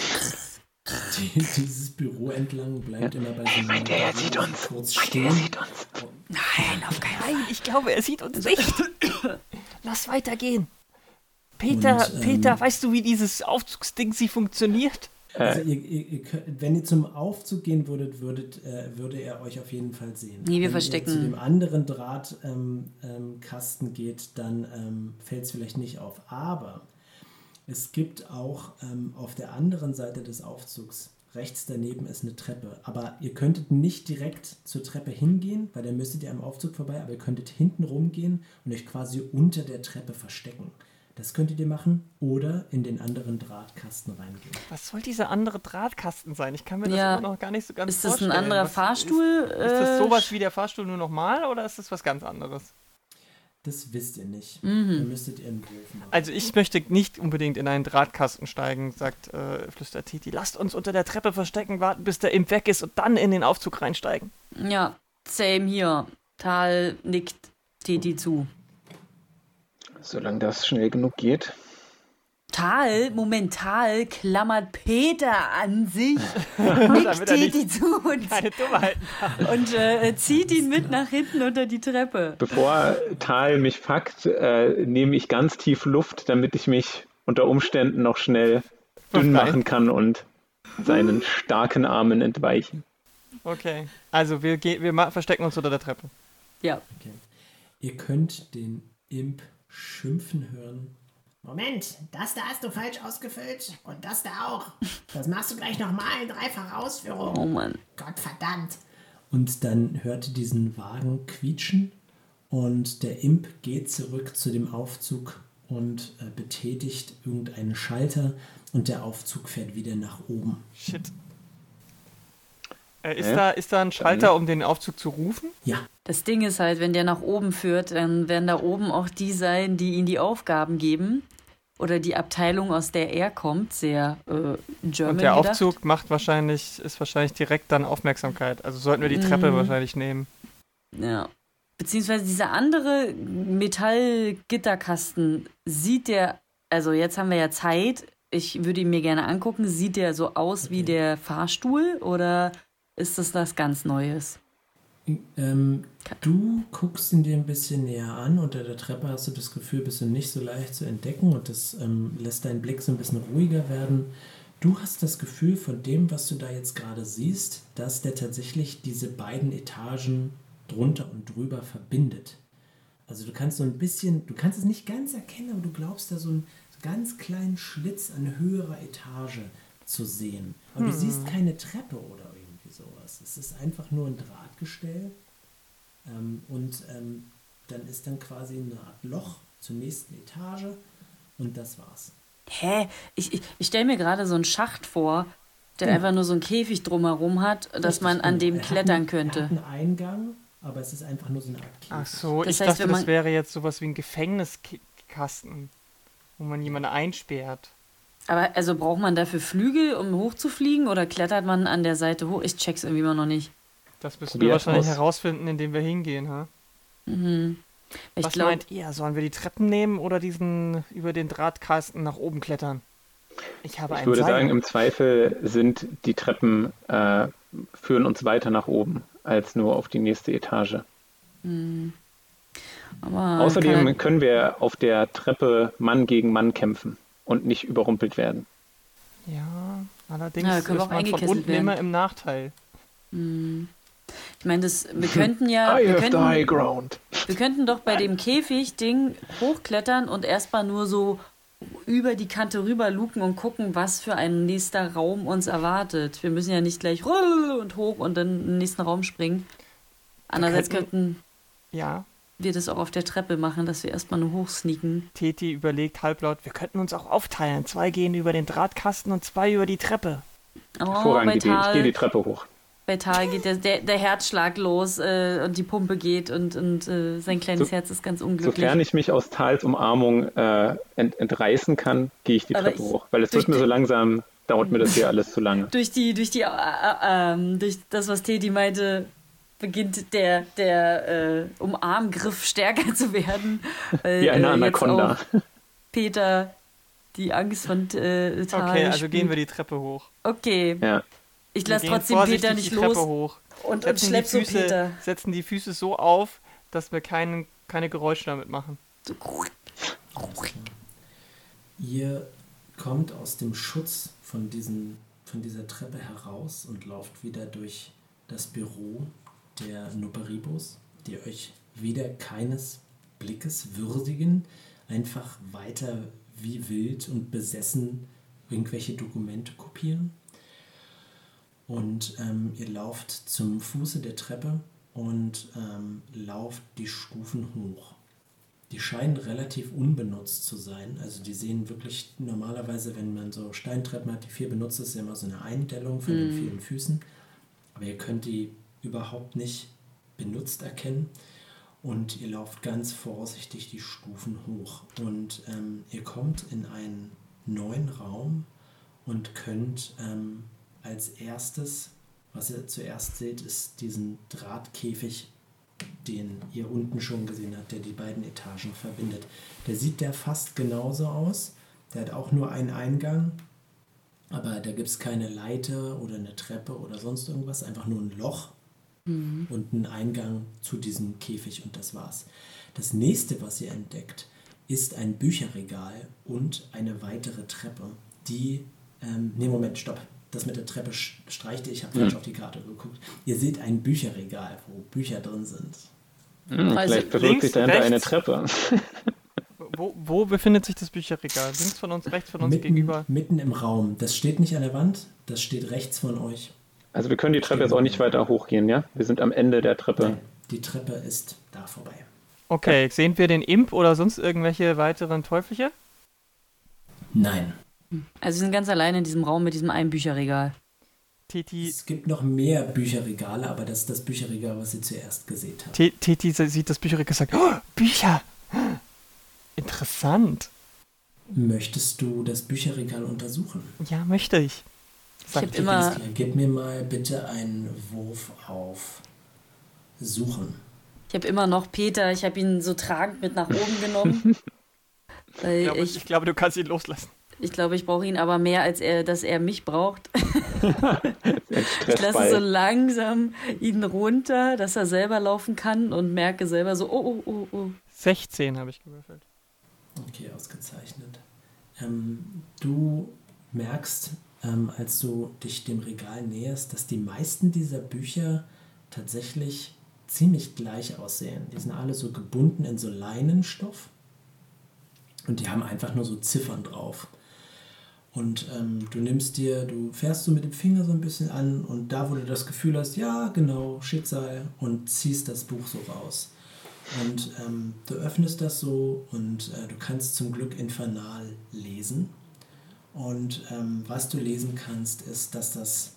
Die, dieses Büro entlang bleibt immer bei so einem Meint ihr, er sieht uns? kurz Meint ihr, er stehen. sieht uns? Nein, auf keinen Fall. Nein, ich glaube, er sieht uns nicht. Lass weitergehen. Peter, Und, ähm, Peter, weißt du, wie dieses Aufzugsding sie funktioniert? Also ihr, ihr, ihr könnt, wenn ihr zum Aufzug gehen würdet, würdet äh, würde er euch auf jeden Fall sehen. Nee, wir wenn verstecken. ihr zu dem anderen Drahtkasten ähm, ähm, Kasten geht, dann ähm, fällt es vielleicht nicht auf. Aber es gibt auch ähm, auf der anderen Seite des Aufzugs, rechts daneben ist eine Treppe. Aber ihr könntet nicht direkt zur Treppe hingehen, weil dann müsstet ihr am Aufzug vorbei, aber ihr könntet hinten rumgehen und euch quasi unter der Treppe verstecken. Das könntet ihr machen oder in den anderen Drahtkasten reingehen. Was soll dieser andere Drahtkasten sein? Ich kann mir das Ja. immer noch gar nicht so ganz Ist das ein vorstellen. anderer Was Fahrstuhl? Ist, ist das Äh, sowas wie der Fahrstuhl nur nochmal oder ist das was ganz anderes? Das wisst ihr nicht. Mhm. Ihr müsstet Wurf machen. Also ich möchte nicht unbedingt in einen Drahtkasten steigen, sagt äh, flüstert Titi. Lasst uns unter der Treppe verstecken, warten, bis der Imp weg ist und dann in den Aufzug reinsteigen. Ja, same hier. Tal nickt Teti zu. Solange das schnell genug geht. Tal, momental klammert Peter an sich, nickt nicht Teti zu und, und äh, zieht ihn mit nach hinten unter die Treppe. Bevor Tal mich packt, äh, nehme ich ganz tief Luft, damit ich mich unter Umständen noch schnell dünn machen kann und seinen starken Armen entweichen. Okay, also wir, gehen, wir verstecken uns unter der Treppe. Ja. Ihr könnt den Imp schimpfen hören. Moment, das da hast du falsch ausgefüllt und das da auch. Das machst du gleich nochmal in dreifacher Ausführung. Oh Mann. Gott verdammt. Und dann hört ihr diesen Wagen quietschen und der Imp geht zurück zu dem Aufzug und äh, betätigt irgendeinen Schalter und der Aufzug fährt wieder nach oben. Shit. Äh, ist, Hä? da, ist da ein Schalter, um den Aufzug zu rufen? Ja, Das Ding ist halt, wenn der nach oben führt, dann werden da oben auch die sein, die ihm die Aufgaben geben. Oder die Abteilung, aus der er kommt, sehr äh, German Und der gedacht. Aufzug macht wahrscheinlich, ist wahrscheinlich direkt dann Aufmerksamkeit. Also sollten wir die Treppe Mhm. wahrscheinlich nehmen. Ja. beziehungsweise dieser andere Metallgitterkasten, sieht der, also jetzt haben wir ja Zeit, ich würde ihn mir gerne angucken, sieht der so aus wie der Fahrstuhl oder ist das was ganz Neues? Ähm, du guckst ihn dir ein bisschen näher an. Unter der Treppe hast du das Gefühl, bist du nicht so leicht zu entdecken und das ähm, lässt deinen Blick so ein bisschen ruhiger werden. Du hast das Gefühl von dem, was du da jetzt gerade siehst, dass der tatsächlich diese beiden Etagen drunter und drüber verbindet. Also du kannst so ein bisschen, du kannst es nicht ganz erkennen, aber du glaubst da so einen ganz kleinen Schlitz an höherer Etage zu sehen. Aber hm. du siehst keine Treppe oder sowas. Es ist einfach nur ein Drahtgestell ähm, und ähm, dann ist dann quasi eine Art Loch zur nächsten Etage und das war's. Hä? Ich, ich, ich stelle mir gerade so einen Schacht vor, der hm. einfach nur so einen Käfig drumherum hat, dass Richtig, man an dem klettern einen, könnte. Er hat einen Eingang, aber es ist einfach nur so eine Art Käfig. Ach so, das ich heißt, dachte, das wäre jetzt sowas wie ein Gefängniskasten, wo man jemanden einsperrt. Aber also braucht man dafür Flügel, um hochzufliegen oder klettert man an der Seite hoch? Ich check's irgendwie immer noch nicht. Das müssen wir wahrscheinlich aus. herausfinden, indem wir hingehen, ha? Mhm. Ich Was glaub, meint ihr? Sollen wir die Treppen nehmen oder diesen über den Drahtkasten nach oben klettern? Ich habe Ich würde Seil. sagen, im Zweifel sind die Treppen äh, führen uns weiter nach oben als nur auf die nächste Etage. Mhm. Außerdem kann... können wir auf der Treppe Mann gegen Mann kämpfen und nicht überrumpelt werden. Ja, allerdings ja, ist man von unten werden. immer im Nachteil. Mhm. Ich meine, das, wir könnten ja. wir, könnten, high ground. wir könnten doch bei dem Käfig-Ding hochklettern und erstmal nur so über die Kante rüber luken und gucken, was für ein nächster Raum uns erwartet. Wir müssen ja nicht gleich und hoch und dann in den nächsten Raum springen. Andererseits könnten, könnten ja. Wir das auch auf der Treppe machen, dass wir erstmal nur hochsneaken. Teti überlegt halblaut, wir könnten uns auch aufteilen. Zwei gehen über den Drahtkasten und zwei über die Treppe. Oh, Hervorragende Idee. Ich gehe die Treppe hoch bei Tal geht der, der, der Herzschlag los äh, und die Pumpe geht und, und äh, sein kleines so, Herz ist ganz unglücklich. Sofern ich mich aus Tals Umarmung äh, ent, entreißen kann, gehe ich die Aber Treppe ich, hoch. Weil es wird mir so langsam, dauert mir das hier alles zu lange. Durch die, durch die, äh, äh, ähm, durch das, was Teddy meinte, beginnt der, der äh, Umarmgriff stärker zu werden. Weil, Wie eine Anaconda. Peter die Angst von äh, Tal Okay, also spielt. gehen wir die Treppe hoch. Okay. Ja. Ich lasse trotzdem Peter nicht die los. Hoch. Und, und schlepp so Füße, Peter. Setzen die Füße so auf, dass wir keinen, keine Geräusche damit machen. Ihr kommt aus dem Schutz von, diesen, von dieser Treppe heraus und lauft wieder durch das Büro der Nuperibos, die euch wieder keines Blickes würdigen, einfach weiter wie wild und besessen irgendwelche Dokumente kopieren. Und ähm, ihr lauft zum Fuße der Treppe und ähm, lauft die Stufen hoch. Die scheinen relativ unbenutzt zu sein. Also die sehen wirklich normalerweise, wenn man so Steintreppen hat, die vier benutzt, ist ja immer so eine Eindellung von mm. den mhm. vielen Füßen. Aber ihr könnt die überhaupt nicht benutzt erkennen. Und ihr lauft ganz vorsichtig die Stufen hoch. Und ähm, ihr kommt in einen neuen Raum und könnt ähm, als erstes, was ihr zuerst seht, ist diesen Drahtkäfig, den ihr unten schon gesehen habt, der die beiden Etagen verbindet. Der sieht der fast genauso aus. Der hat auch nur einen Eingang, aber da gibt es keine Leiter oder eine Treppe oder sonst irgendwas, einfach nur ein Loch mhm. und einen Eingang zu diesem Käfig und das war's. Das nächste, was ihr entdeckt, ist ein Bücherregal und eine weitere Treppe, die. Ähm, nee, Moment, stopp das mit der Treppe streichte. Ich habe falsch mhm. auf die Karte geguckt. Ihr seht ein Bücherregal, wo Bücher drin sind. Mhm, also vielleicht verbirgt sich dahinter rechts. eine Treppe. wo, wo, befindet sich das Bücherregal? Links von uns, rechts von uns mitten, gegenüber? Mitten im Raum. Das steht nicht an der Wand, das steht rechts von euch. Also wir können die Treppe jetzt auch nicht weiter hochgehen, ja? Wir sind am Ende der Treppe. Nein, die Treppe ist da vorbei. Okay, sehen wir den Imp oder sonst irgendwelche weiteren Teufelchen? Nein. Also sie sind ganz alleine in diesem Raum mit diesem einen Bücherregal. Titi. Es gibt noch mehr Bücherregale, aber das ist das Bücherregal, was sie zuerst gesehen hat. Titi sieht das Bücherregal und sagt, oh, Bücher! Interessant. Möchtest du das Bücherregal untersuchen? Ja, möchte ich. Ich habe immer... Gib mir mal bitte einen Wurf auf Suchen. Ich habe immer noch Peter, ich habe ihn so tragend mit nach oben genommen. weil Ich glaube, ich, ich glaube, du kannst ihn loslassen. ich glaube, ich brauche ihn aber mehr, als er, dass er mich braucht. Ich lasse so langsam ihn runter, dass er selber laufen kann und merke selber so, oh, oh, oh, oh. 16 habe ich gewürfelt. Okay, ausgezeichnet. Ähm, du merkst, ähm, als du dich dem Regal näherst, dass die meisten dieser Bücher tatsächlich ziemlich gleich aussehen. Die sind alle so gebunden in so Leinenstoff und die haben einfach nur so Ziffern drauf. Und ähm, du nimmst dir, du fährst so mit dem Finger so ein bisschen an und da, wo du das Gefühl hast, ja, genau, Schicksal, und ziehst das Buch so raus. Und ähm, du öffnest das so und äh, du kannst zum Glück Infernal lesen. Und ähm, was du lesen kannst, ist, dass das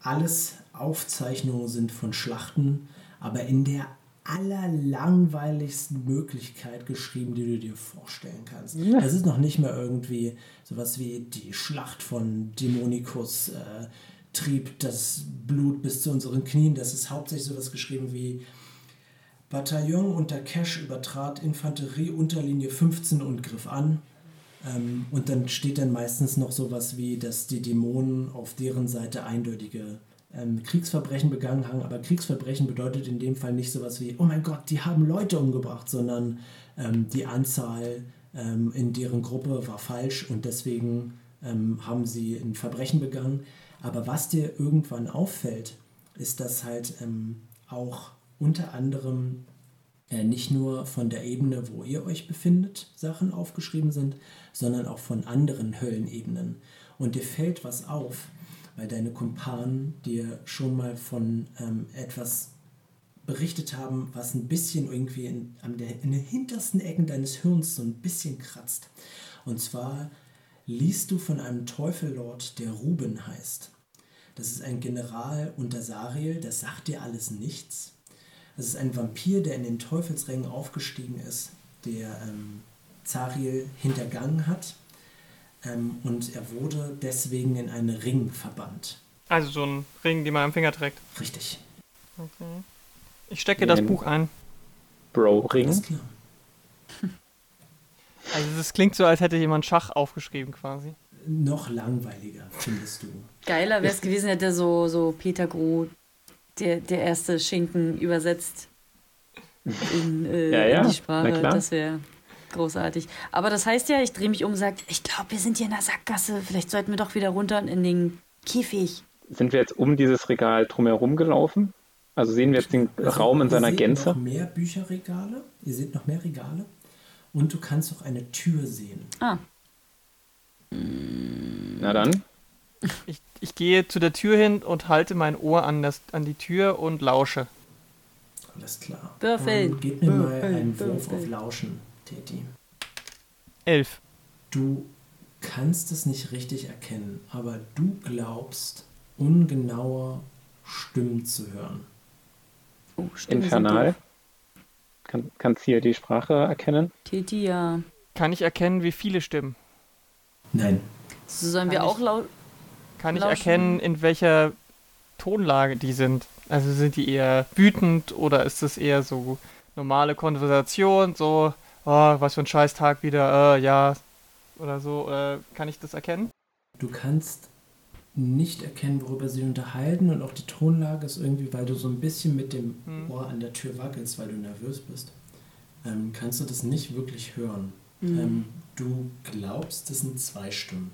alles Aufzeichnungen sind von Schlachten, aber in der allerlangweiligsten Möglichkeit geschrieben, die du dir vorstellen kannst. Das ist noch nicht mehr irgendwie sowas wie die Schlacht von Dämonicus äh, trieb das Blut bis zu unseren Knien. Das ist hauptsächlich sowas geschrieben wie Bataillon unter Cash übertrat Infanterie Unterlinie 15 und griff an. Ähm, und dann steht dann meistens noch sowas wie, dass die Dämonen auf deren Seite eindeutige ähm, Kriegsverbrechen begangen haben. Aber Kriegsverbrechen bedeutet in dem Fall nicht sowas wie, oh mein Gott, die haben Leute umgebracht, sondern ähm, die Anzahl ähm, in deren Gruppe war falsch und deswegen ähm, haben sie ein Verbrechen begangen. Aber was dir irgendwann auffällt, ist, dass halt ähm, auch unter anderem nicht nur von der Ebene, wo ihr euch befindet, Sachen aufgeschrieben sind, sondern auch von anderen Höllenebenen. Und dir fällt was auf, weil deine Kumpanen dir schon mal von ähm, etwas berichtet haben, was ein bisschen irgendwie in, der, in den hintersten Ecken deines Hirns so ein bisschen kratzt. Und zwar liest du von einem Teufellord, der Ruben heißt. Das ist ein General unter Sariel, das sagt dir alles nichts. Das ist ein Vampir, der in den Teufelsrängen aufgestiegen ist, der ähm, Zariel hintergangen hat. Ähm, und er wurde deswegen in einen Ring verbannt. Also so ein Ring, den man am Finger trägt. Richtig. Okay. Ich stecke das. Buch ein. Bro-Ring. Alles klar. Also das klingt so, als hätte jemand Schach aufgeschrieben quasi. Noch langweiliger, findest du. Geiler wäre es gewesen, hätte so, so Peter Groh, der, der erste Schinken, übersetzt in, äh, Ja, ja, in die Sprache. klar. Das wäre großartig. Aber das heißt ja, ich drehe mich um und sage, ich glaube, wir sind hier in der Sackgasse. Vielleicht sollten wir doch wieder runter in den Käfig. Sind wir jetzt um dieses Regal drumherum gelaufen? Also sehen wir jetzt den Also, Raum in ihr seiner seht Gänze? noch mehr Bücherregale. Ihr seht noch mehr Regale. Und du kannst auch eine Tür sehen. Ah, Na dann. Ich, ich gehe zu der Tür hin und halte mein Ohr an, das, an die Tür und lausche. Alles klar. Würfeln. Ähm, gebt mir mal einen Wurf auf. Lauschen, Teti. Elf. Du kannst es nicht richtig erkennen, aber du glaubst, ungenaue Stimmen zu hören. oh, Stimmen Infernal. Kann, kannst hier die Sprache erkennen? Titi, ja. Kann ich erkennen, wie viele Stimmen? Nein, So sollen wir Kann auch laut. Kann ich Lauschen. erkennen, in welcher Tonlage die sind? Also sind die eher wütend oder ist es eher so normale Konversation, so, oh, was für ein Scheißtag wieder, äh, ja, oder so, äh, kann ich das erkennen? du kannst nicht erkennen, worüber sie unterhalten und auch die Tonlage ist irgendwie, weil du so ein bisschen mit dem Hm. Ohr an der Tür wackelst, weil du nervös bist, ähm, kannst du das nicht wirklich hören. Hm. Ähm, du glaubst, das sind zwei Stimmen.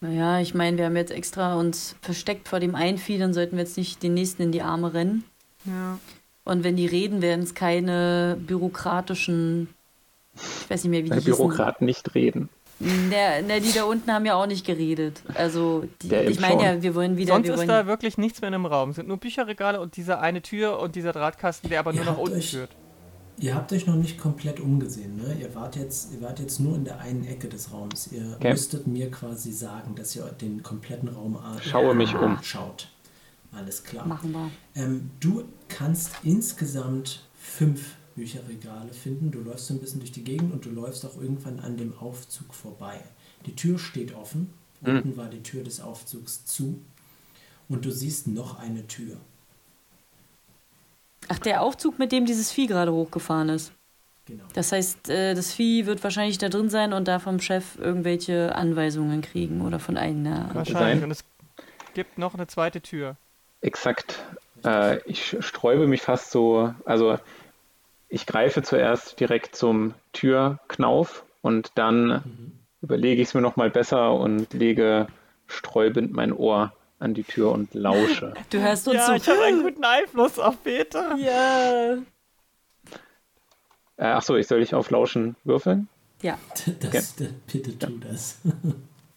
Naja, ich meine, wir haben jetzt extra uns versteckt vor dem Einvieh, dann sollten wir jetzt nicht den nächsten in die Arme rennen. Ja. Und wenn die reden, werden es keine bürokratischen, ich weiß nicht mehr, wie die Weil hießen. Bürokraten nicht reden. Der, der, die da unten haben ja auch nicht geredet. Also, die, ich meine ja, wir wollen wieder. Sonst wir ist wollen, da wirklich nichts mehr in dem Raum. Es sind nur Bücherregale und diese eine Tür und dieser Drahtkasten, der aber Ihr nur nach unten führt. Ihr habt euch noch nicht komplett umgesehen, ne? Ihr wart jetzt, ihr wart jetzt nur in der einen Ecke des Raums. Ihr Okay. müsstet mir quasi sagen, dass ihr den kompletten Raum a- Schaue mich um. schaut. Alles klar. machen wir. Ähm, du kannst insgesamt fünf Bücherregale finden. Du läufst so ein bisschen durch die Gegend und du läufst auch irgendwann an dem Aufzug vorbei. Die Tür steht offen. Mhm. Unten war die Tür des Aufzugs zu. Und du siehst noch eine Tür. Ach, der Aufzug, mit dem dieses Vieh gerade hochgefahren ist. Genau. Das heißt, äh, das Vieh wird wahrscheinlich da drin sein und da vom Chef irgendwelche Anweisungen kriegen oder von einer. Wahrscheinlich. Und es gibt noch eine zweite Tür. Exakt. Äh, ich sträube mich fast so, also ich greife zuerst direkt zum Türknauf und dann überlege ich es mir nochmal besser und lege sträubend mein Ohr an die Tür und lausche. Du hörst uns Ja, so. ich habe einen guten Einfluss auf Peter. Ja. Äh, achso, ich soll dich auf Lauschen würfeln? Ja, Das, das, bitte tu das.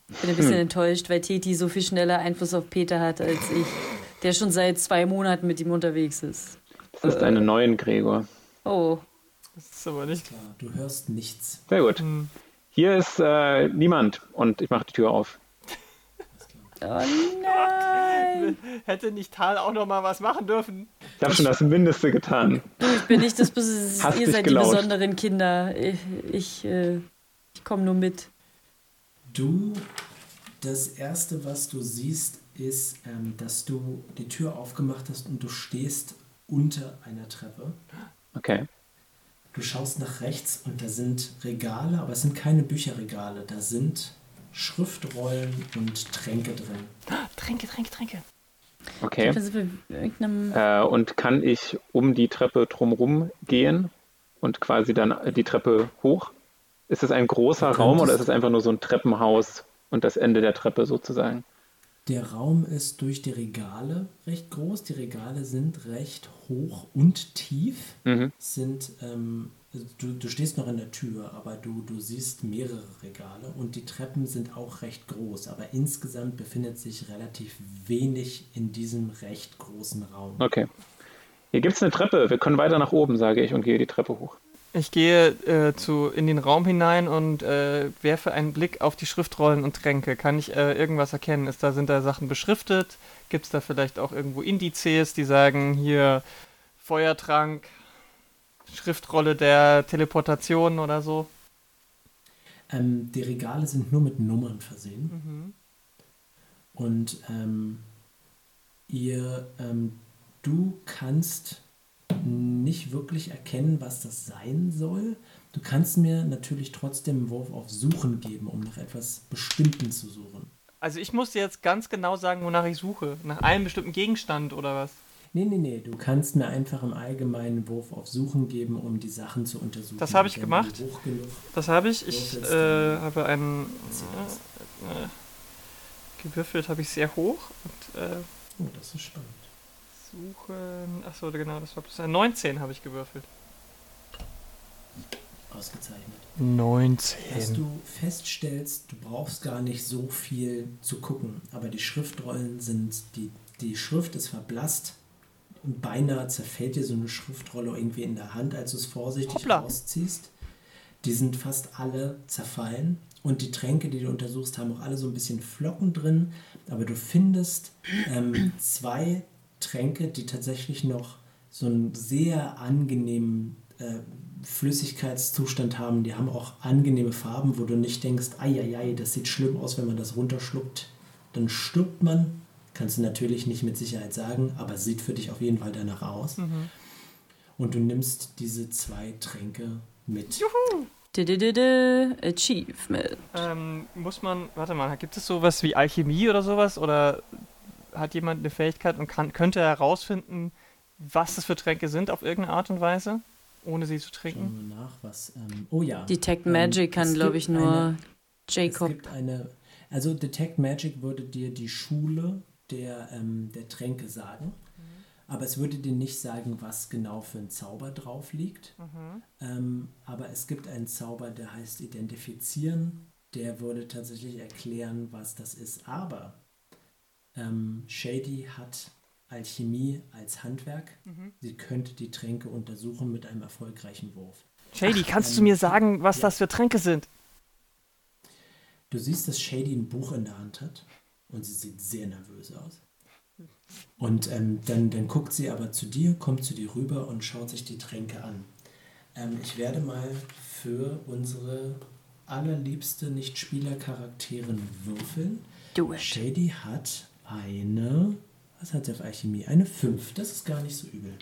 ich bin ein bisschen enttäuscht, weil Teti so viel schneller Einfluss auf Peter hat als ich, der schon seit zwei Monaten mit ihm unterwegs ist. Das ist eine neuen Gregor. Oh, Das ist aber nicht. Klar, du hörst nichts. Sehr gut. Hm. Hier ist äh, niemand und ich mache die Tür auf. Oh nein. Hätte nicht Tal auch noch mal was machen dürfen? Ich habe schon das Mindeste getan. Du, ich bin nicht das Bes Hast Ihr seid gelauscht. die besonderen Kinder. Ich, ich, äh, ich komme nur mit. Du, das erste, was du siehst, ist, ähm, dass du die Tür aufgemacht hast und du stehst unter einer Treppe. Okay. Du schaust nach rechts und da sind Regale, aber es sind keine Bücherregale. Da sind Schriftrollen und Tränke drin. Tränke, Tränke, Tränke. Okay. Äh, und kann ich um die Treppe drumherum gehen und quasi dann die Treppe hoch? Ist es ein großer Raum oder ist es einfach nur so ein Treppenhaus und das Ende der Treppe sozusagen? Der Raum ist durch die Regale recht groß. Die Regale sind recht hoch und tief. Mhm. Sind, ähm, du, du stehst noch in der Tür, aber du, du siehst mehrere Regale und die Treppen sind auch recht groß. Aber insgesamt befindet sich relativ wenig in diesem recht großen Raum. Okay. Hier gibt es eine Treppe. Wir können weiter nach oben, sage ich, und gehe die Treppe hoch. Ich gehe äh, zu, in den Raum hinein und äh, werfe einen Blick auf die Schriftrollen und Tränke. Kann ich äh, irgendwas erkennen? Ist da, sind da Sachen beschriftet? Gibt es da vielleicht auch irgendwo Indizes, die sagen, hier Feuertrank, Schriftrolle der Teleportation oder so? Ähm, die Regale sind nur mit Nummern versehen. Mhm. Und ähm, ihr, ähm, du kannst nicht wirklich erkennen, was das sein soll. Du kannst mir natürlich trotzdem einen Wurf auf Suchen geben, um nach etwas Bestimmten zu suchen. Also ich muss dir jetzt ganz genau sagen, wonach ich suche. Nach einem bestimmten Gegenstand oder was? Nee, nee, nee, du kannst mir einfach im Allgemeinen einen Wurf auf Suchen geben, um die Sachen zu untersuchen. Das habe ich wenn gemacht. du hoch genug Das habe ich. Ich äh, habe einen ziehst. äh, gewürfelt, habe ich sehr hoch. Und äh, Oh, das ist spannend. suchen. Achso, genau, das war plus ein 19 habe ich gewürfelt. Ausgezeichnet. 19. Dass du feststellst, du brauchst gar nicht so viel zu gucken, aber die Schriftrollen sind, die, die Schrift ist verblasst und beinahe zerfällt dir so eine Schriftrolle irgendwie in der Hand, als du es vorsichtig Hoppla. rausziehst. Die sind fast alle zerfallen und die Tränke, die du untersuchst, haben auch alle so ein bisschen Flocken drin, aber du findest ähm, zwei Tränke, die tatsächlich noch so einen sehr angenehmen äh, Flüssigkeitszustand haben. Die haben auch angenehme Farben, wo du nicht denkst, ei, das sieht schlimm aus, wenn man das runterschluckt. Dann stirbt man. Kannst du natürlich nicht mit Sicherheit sagen, aber es sieht für dich auf jeden Fall danach aus. Und du nimmst diese zwei Tränke mit. Didididi, Achievement. Ähm, muss man, warte mal, gibt es sowas wie Alchemie oder sowas? Oder hat jemand eine Fähigkeit und kann, könnte herausfinden, was das für Tränke sind auf irgendeine Art und Weise, ohne sie zu trinken? Schauen wir nach, was. Ähm, oh ja. Detect Ähm, Magic kann, es glaube ich, nur eine- Es Jacob. gibt eine, also Detect Magic würde dir die Schule der, ähm, der Tränke sagen, aber es würde dir nicht sagen, was genau für ein Zauber drauf liegt. Ähm, aber es gibt einen Zauber, der heißt Identifizieren, der würde tatsächlich erklären, was das ist. Aber ähm, Shady hat Alchemie als Handwerk. Sie könnte die Tränke untersuchen mit einem erfolgreichen Wurf. Shady, kannst du ähm, mir sagen, was ja. das für Tränke sind? Du siehst, dass Shady ein Buch in der Hand hat und sie sieht sehr nervös aus. Und ähm, dann, dann guckt sie aber zu dir, kommt zu dir rüber und schaut sich die Tränke an. Ähm, ich werde mal für unsere allerliebste Nicht-Spieler-Charakterin würfeln. Do it. Shady hat eine, was hat sie auf Alchemie? Eine 5. Das ist gar nicht so übel.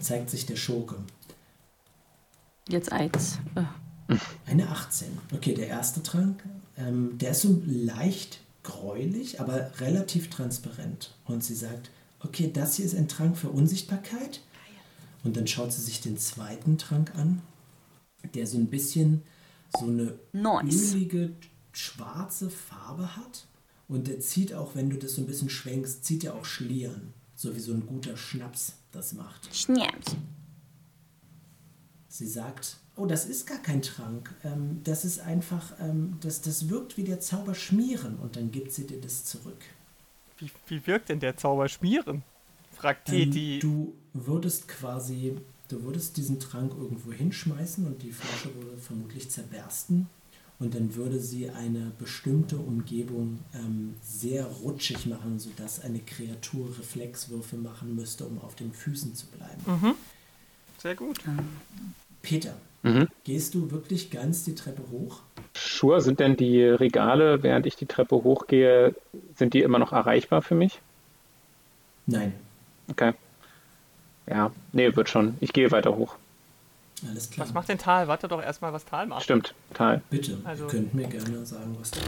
zeigt sich der Schurke. Jetzt eins. Äh, Eine 18. Okay, der erste Trank, ähm, der ist so leicht gräulich, aber relativ transparent. Und sie sagt, okay, das hier ist ein Trank für Unsichtbarkeit. Und dann schaut sie sich den zweiten Trank an, der so ein bisschen so eine Nice. ölige, schwarze Farbe hat. Und der zieht auch, wenn du das so ein bisschen schwenkst, zieht er auch Schlieren. So wie so ein guter Schnaps das macht. Schnaps. Sie sagt, oh, das ist gar kein Trank. Ähm, das ist einfach, ähm, das, das wirkt wie der Zauber schmieren. Und dann gibt sie dir das zurück. Wie, wie wirkt denn der Zauber schmieren? fragt Ähm, Teti. du würdest quasi, du würdest diesen Trank irgendwo hinschmeißen und die Flasche würde vermutlich zerbersten. Und dann würde sie eine bestimmte Umgebung ähm, sehr rutschig machen, sodass eine Kreatur Reflexwürfe machen müsste, um auf den Füßen zu bleiben. Mhm. Sehr gut. Peter, Mhm. gehst du wirklich ganz die Treppe hoch? Sure, sind denn die Regale, während ich die Treppe hochgehe, sind die immer noch erreichbar für mich? Nein. Okay. Ja, nee, wird schon. Ich gehe weiter hoch. Alles klar. Was macht denn Tal? Warte doch erstmal, was Tal macht. Stimmt, Tal. Bitte, Also- ihr könnt mir gerne sagen, was du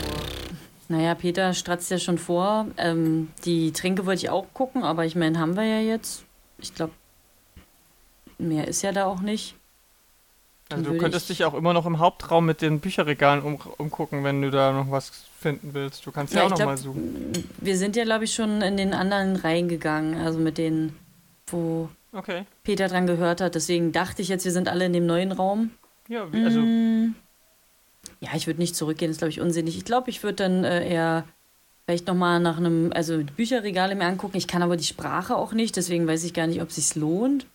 Naja, Peter stratzt ja schon vor. Ähm, die Tränke wollte ich auch gucken, aber ich meine, haben wir ja jetzt. Ich glaube, mehr ist ja da auch nicht. Also du könntest ich- dich auch immer noch im Hauptraum mit den Bücherregalen um, umgucken, wenn du da noch was finden willst. Du kannst ja, Ja, auch ich noch mal glaub- suchen. Wir sind ja, glaube ich, schon in den anderen reingegangen, also mit denen, wo Okay. Peter dran gehört hat. Deswegen dachte ich jetzt, wir sind alle in dem neuen Raum. Ja, wie, also Mm, Ja, ich würde nicht zurückgehen, das ist, glaube ich, unsinnig. Ich glaube, ich würde dann äh, eher vielleicht nochmal nach einem, also Bücherregale mir angucken. Ich kann aber die Sprache auch nicht, deswegen weiß ich gar nicht, ob es sich lohnt.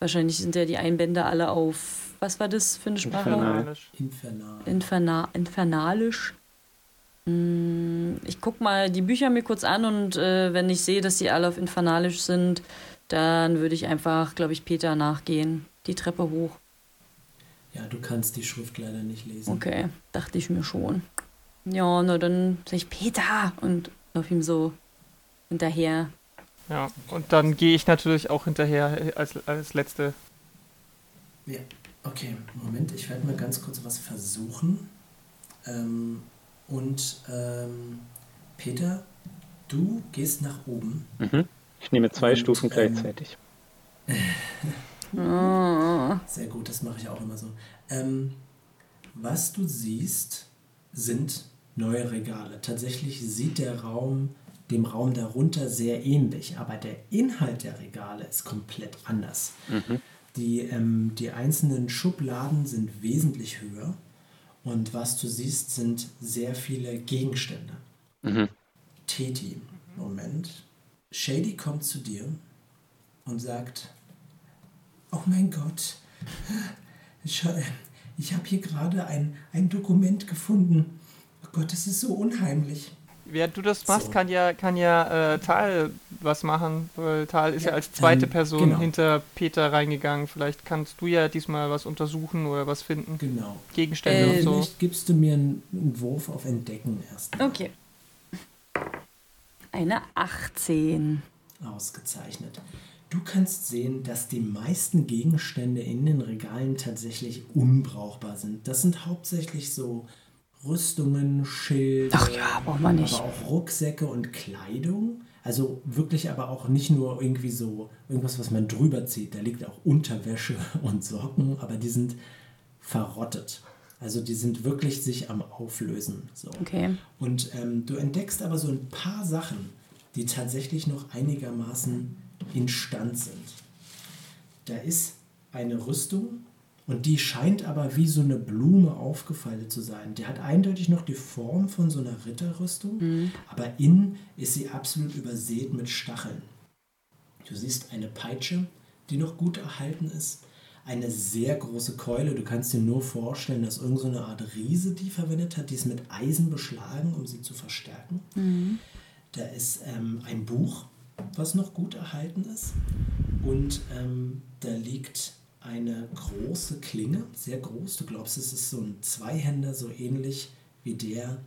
Wahrscheinlich sind ja die Einbände alle auf, was war das für eine Sprache? Infernal. infernal. Inferna infernalisch. Mm, Ich guck mal die Bücher mir kurz an und äh, wenn ich sehe, dass die alle auf infernalisch sind, dann würde ich einfach, glaube ich, Peter nachgehen. Die Treppe hoch. Ja, du kannst die Schrift leider nicht lesen. Okay, dachte ich mir schon. Ja, na dann sag ich Peter und lauf ihm so hinterher. ja. Und dann gehe ich natürlich auch hinterher als, als letzte. Ja, okay, Moment, ich werde mal ganz kurz was versuchen. Ähm, und ähm, Peter, du gehst nach oben. Mhm. Ich nehme zwei Und, Stufen ähm, gleichzeitig. Ah, Sehr gut, das mache ich auch immer so. Ähm, was du siehst, sind neue Regale. Tatsächlich sieht der Raum dem Raum darunter sehr ähnlich, aber der Inhalt der Regale ist komplett anders. Die, ähm, die einzelnen Schubladen sind wesentlich höher und was du siehst, sind sehr viele Gegenstände. Mhm. Teti, Moment. Shady kommt zu dir und sagt, oh mein Gott, ich, ich habe hier gerade ein, ein Dokument gefunden. Oh Gott, das ist so unheimlich. Während du das machst, So. kann ja, kann ja äh, Tal was machen, weil Tal ist ja, Ja, als zweite ähm, Person genau. hinter Peter reingegangen. Vielleicht kannst du ja diesmal was untersuchen oder was finden. Genau. Gegenstände Äh, und so. Vielleicht gibst du mir einen, einen Wurf auf Entdecken erst. okay. Eine 18. Ausgezeichnet. Du kannst sehen, dass die meisten Gegenstände in den Regalen tatsächlich unbrauchbar sind. Das sind hauptsächlich so Rüstungen, Schilde, Ach ja, braucht man nicht. aber auch Rucksäcke und Kleidung. Also wirklich aber auch nicht nur irgendwie so irgendwas, was man drüber zieht. Da liegt auch Unterwäsche und Socken, aber die sind verrottet. Also die sind wirklich sich am Auflösen. So. Okay. Und ähm, du entdeckst aber so ein paar Sachen, die tatsächlich noch einigermaßen instand sind. Da ist eine Rüstung und die scheint aber wie so eine Blume aufgefallen zu sein. Die hat eindeutig noch die Form von so einer Ritterrüstung, aber innen ist sie absolut übersät mit Stacheln. Du siehst eine Peitsche, die noch gut erhalten ist. Eine sehr große Keule. Du kannst dir nur vorstellen, dass irgendeine so Art Riese die verwendet hat. Die ist mit Eisen beschlagen, um sie zu verstärken. Da ist ähm, ein Buch, was noch gut erhalten ist. Und ähm, da liegt eine große Klinge, sehr groß. Du glaubst, es ist so ein Zweihänder, so ähnlich wie der,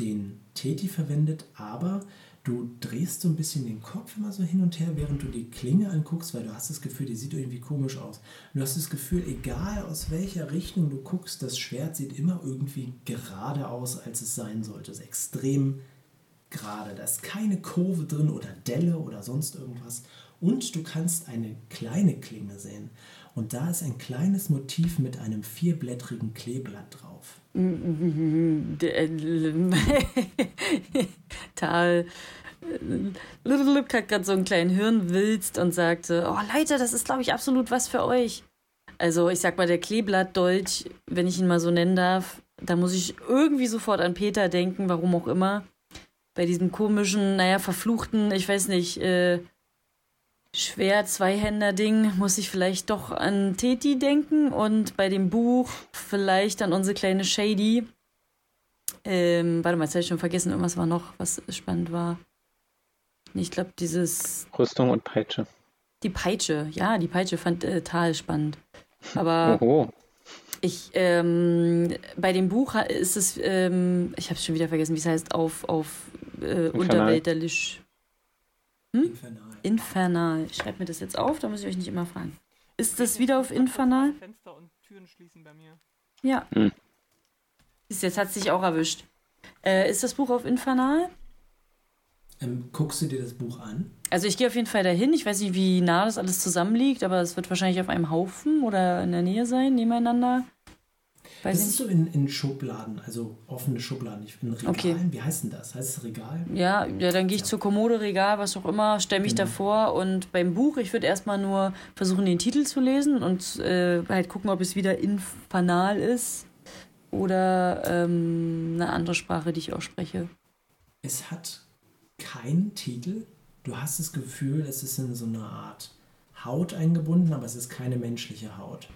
den Teti verwendet. Aber du drehst so ein bisschen den Kopf immer so hin und her, während du die Klinge anguckst, weil du hast das Gefühl, die sieht irgendwie komisch aus. Du hast das Gefühl, egal aus welcher Richtung du guckst, das Schwert sieht immer irgendwie gerade aus, als es sein sollte. Es ist extrem gerade. Da ist keine Kurve drin oder Delle oder sonst irgendwas. Und du kannst eine kleine Klinge sehen. Und da ist ein kleines Motiv mit einem vierblättrigen Kleeblatt drauf. Tal hat gerade so einen kleinen Hirnwilst und sagte, oh Leute, das ist, glaube ich, absolut was für euch. Also ich sag mal, der Kleeblattdolch, wenn ich ihn mal so nennen darf, da muss ich irgendwie sofort an Peter denken, warum auch immer. Bei diesem komischen, naja, verfluchten, ich weiß nicht, äh, schwer Zweihänder-Ding muss ich vielleicht doch an Teti denken und bei dem Buch vielleicht an unsere kleine Shady. Ähm, warte mal, jetzt habe ich schon vergessen, irgendwas war noch, was spannend war. Ich glaube, dieses. Rüstung und Peitsche. Die Peitsche, ja, die Peitsche fand äh, Tal spannend. Aber Oho. ich, ähm, bei dem Buch ist es, ähm, ich habe es schon wieder vergessen, wie es heißt, auf, auf äh, unterwelterlich. Hm? Infernal. Infernal. Ich schreibe mir das jetzt auf, da muss ich euch nicht immer fragen. Ist das wieder auf Infernal? Fenster und Türen schließen bei mir. Ja. Hm. Jetzt hat es sich auch erwischt. Äh, ist das Buch auf Infernal? Ähm, guckst du dir das Buch an? Also ich gehe auf jeden Fall dahin. Ich weiß nicht, wie nah das alles zusammenliegt, aber es wird wahrscheinlich auf einem Haufen oder in der Nähe sein, nebeneinander. Das ich ist so in, in Schubladen, also offene Schubladen, nicht in Regalen. Okay. Wie heißt denn das? Heißt es Regal? Ja, ja, dann gehe ich zur Kommode, Regal, was auch immer, stelle mich Genau. davor und beim Buch, ich würde erstmal nur versuchen, den Titel zu lesen und äh, halt gucken, ob es wieder Infernal ist oder ähm, eine andere Sprache, die ich auch spreche. Es hat keinen Titel. Du hast das Gefühl, es ist in so eine Art Haut eingebunden, aber es ist keine menschliche Haut.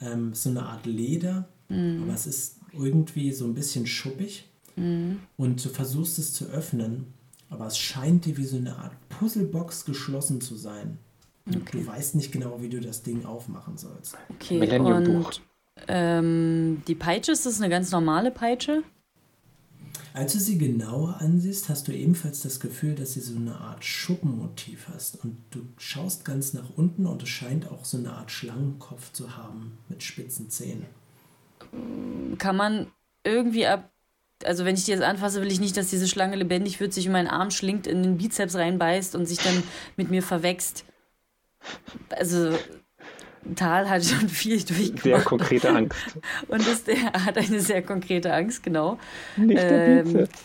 Ähm, es ist so eine Art Leder, aber es ist irgendwie so ein bisschen schuppig. Und du versuchst es zu öffnen, aber es scheint dir wie so eine Art Puzzlebox geschlossen zu sein. Und Okay. Du weißt nicht genau, wie du das Ding aufmachen sollst. Okay, und ähm, die Peitsche, ist das eine ganz normale Peitsche? Als du sie genauer ansiehst, hast du ebenfalls das Gefühl, dass sie so eine Art Schuppenmotiv hast. Und du schaust ganz nach unten und es scheint auch so eine Art Schlangenkopf zu haben mit spitzen Zähnen. Kann man irgendwie ab. Also, wenn ich die jetzt anfasse, will ich nicht, dass diese Schlange lebendig wird, sich in meinen Arm schlingt, in den Bizeps reinbeißt und sich dann mit mir verwächst. Also, Tal hat schon viel Sehr durchgemacht. konkrete Angst. Und ist, er hat eine sehr konkrete Angst, genau. Nicht der Ähm, Bizeps.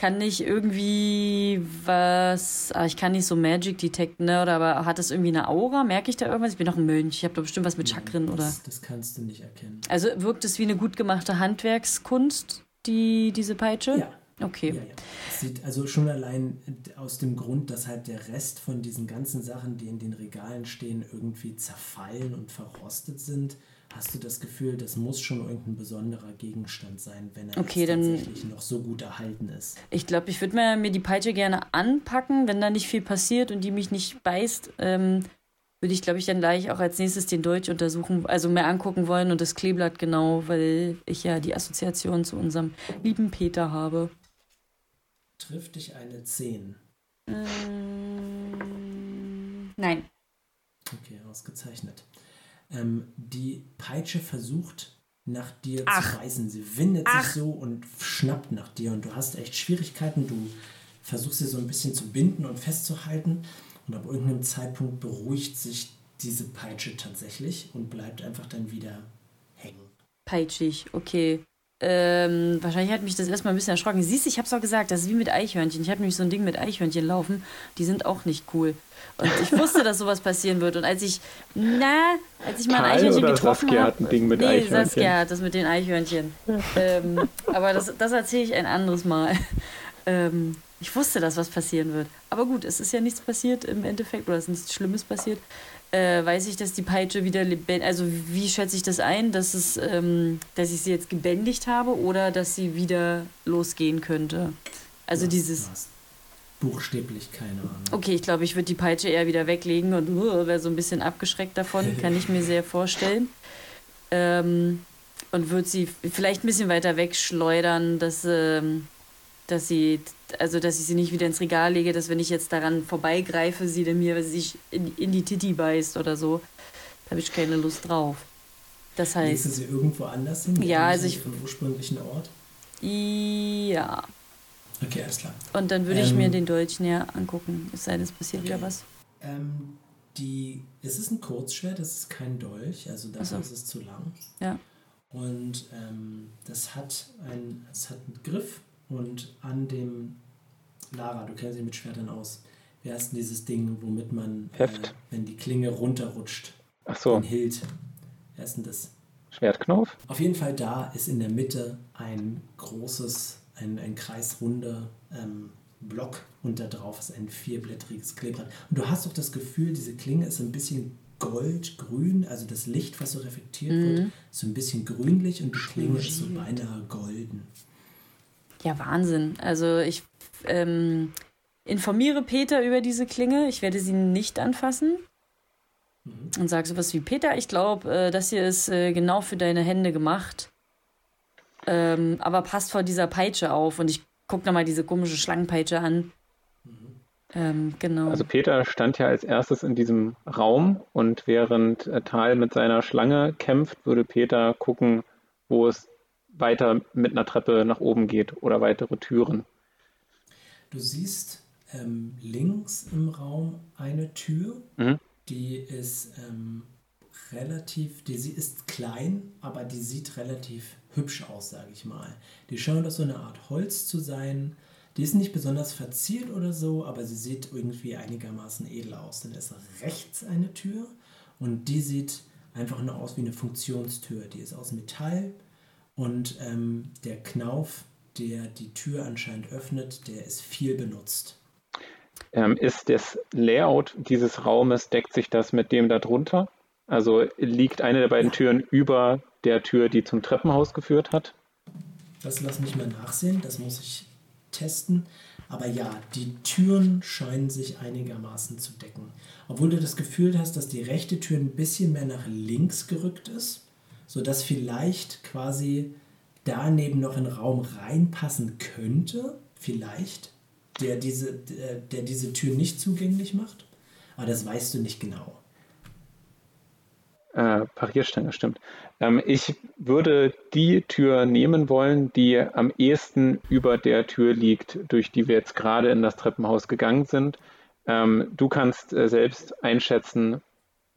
Kann nicht irgendwie was. Ah, ich kann nicht so Magic detecten, ne? Oder aber hat das irgendwie eine Aura? Merke ich da irgendwas? Ich bin doch ein Mönch. Ich habe da bestimmt was mit Chakren oder. Das, das kannst du nicht erkennen. Also wirkt es wie eine gut gemachte Handwerkskunst, die, diese Peitsche? Ja. Okay. Ja, ja. Sieht also schon allein aus dem Grund, dass halt der Rest von diesen ganzen Sachen, die in den Regalen stehen, irgendwie zerfallen und verrostet sind, hast du das Gefühl, das muss schon irgendein besonderer Gegenstand sein, wenn er Okay, tatsächlich noch so gut erhalten ist. Ich glaube, ich würde mir, mir die Peitsche gerne anpacken, wenn da nicht viel passiert und die mich nicht beißt. Ähm, würde ich, glaube ich, dann gleich auch als nächstes den Dolch untersuchen, also mehr angucken wollen und das Kleeblatt genau, weil ich ja die Assoziation zu unserem lieben Peter habe. Trifft dich eine 10. Ähm, nein. Okay, ausgezeichnet. Ähm, die Peitsche versucht nach dir Ach. zu beißen. Sie windet Ach. sich so und schnappt nach dir und du hast echt Schwierigkeiten. Du versuchst sie so ein bisschen zu binden und festzuhalten und ab irgendeinem Zeitpunkt beruhigt sich diese Peitsche tatsächlich und bleibt einfach dann wieder hängen. Peitschig, okay. Ähm, wahrscheinlich hat mich das erstmal ein bisschen erschrocken. Siehst du, ich hab's auch gesagt, das ist wie mit Eichhörnchen. Ich habe nämlich so ein Ding mit Eichhörnchen laufen. Die sind auch nicht cool. Und ich wusste, dass sowas passieren wird. Und als ich, na, als ich mal ein Karl Eichhörnchen oder getroffen Saskia habe. hat ein Ding mit nee, Eichhörnchen? Saskia hat das mit den Eichhörnchen. ähm, aber das, das erzähle ich ein anderes Mal. Ähm, ich wusste, dass was passieren wird. Aber gut, es ist ja nichts passiert im Endeffekt, oder es ist nichts Schlimmes passiert. Äh, weiß ich, dass die Peitsche wieder lebendig, also wie schätze ich das ein, dass es, ähm, dass ich sie jetzt gebändigt habe oder dass sie wieder losgehen könnte? Also hast- dieses, buchstäblich keine Ahnung. okay, ich glaube, ich würde die Peitsche eher wieder weglegen und uh, wäre so ein bisschen abgeschreckt davon, kann ich mir sehr vorstellen. Ähm, und würde sie vielleicht ein bisschen weiter wegschleudern, dass, ähm, dass sie, also dass ich sie nicht wieder ins Regal lege, dass wenn ich jetzt daran vorbeigreife, sie dann mir sich in, in die Titi beißt oder so. Da habe ich keine Lust drauf. Das heißt. Du sie irgendwo anders hin? Ja, also ich. Vom ursprünglichen Ort? Ja. Okay, alles klar. Und dann würde ich mir den Dolch näher angucken, es sei denn, es passiert okay. wieder was. Ähm, die, es ist ein Kurzschwert, es ist kein Dolch, also dafür so. ist es zu lang. Ja. Und ähm, das hat ein, es hat einen Griff und an dem Lara, du kennst dich mit Schwertern aus. Wie heißt denn dieses Ding, womit man, äh, wenn die Klinge runterrutscht, Ach so. den Hilt? Wie heißt denn das? Schwertknauf? Auf jeden Fall da ist in der Mitte ein großes ein, ein kreisrunder ähm, Block und da drauf ist ein vierblättriges Klebrad. Und du hast doch das Gefühl, diese Klinge ist ein bisschen goldgrün, also das Licht, was so reflektiert mhm. wird, ist so ein bisschen grünlich und die Klinge ist so beinahe golden. Ja, Wahnsinn. Also ich ähm, informiere Peter über diese Klinge. Ich werde sie nicht anfassen. Mhm. Und sage sowas wie, Peter, ich glaube, äh, das hier ist äh, genau für deine Hände gemacht. Ähm, aber passt vor dieser Peitsche auf und ich gucke nochmal diese komische Schlangenpeitsche an. Ähm, genau. Also Peter stand ja als erstes in diesem Raum und während äh, Tal mit seiner Schlange kämpft, würde Peter gucken, wo es weiter mit einer Treppe nach oben geht oder weitere Türen. Du siehst ähm, links im Raum eine Tür, mhm. die ist ähm, relativ, die sie ist klein, aber die sieht relativ hübsch aus, sage ich mal. Die scheint aus so eine Art Holz zu sein. Die ist nicht besonders verziert oder so, aber sie sieht irgendwie einigermaßen edel aus. Dann ist rechts eine Tür und die sieht einfach nur aus wie eine Funktionstür. Die ist aus Metall und ähm, der Knauf, der die Tür anscheinend öffnet, der ist viel benutzt. Ähm, ist das Layout dieses Raumes, deckt sich das mit dem darunter? Also liegt eine der beiden Türen über der Tür, die zum Treppenhaus geführt hat? Das lass mich mal nachsehen, das muss ich testen. Aber ja, die Türen scheinen sich einigermaßen zu decken. Obwohl du das Gefühl hast, dass die rechte Tür ein bisschen mehr nach links gerückt ist, sodass vielleicht quasi daneben noch ein Raum reinpassen könnte, vielleicht, der diese, der, der diese Tür nicht zugänglich macht. Aber das weißt du nicht genau. Äh, Parierstange, stimmt. Ähm, ich würde die Tür nehmen wollen, die am ehesten über der Tür liegt, durch die wir jetzt gerade in das Treppenhaus gegangen sind. Ähm, du kannst äh, selbst einschätzen,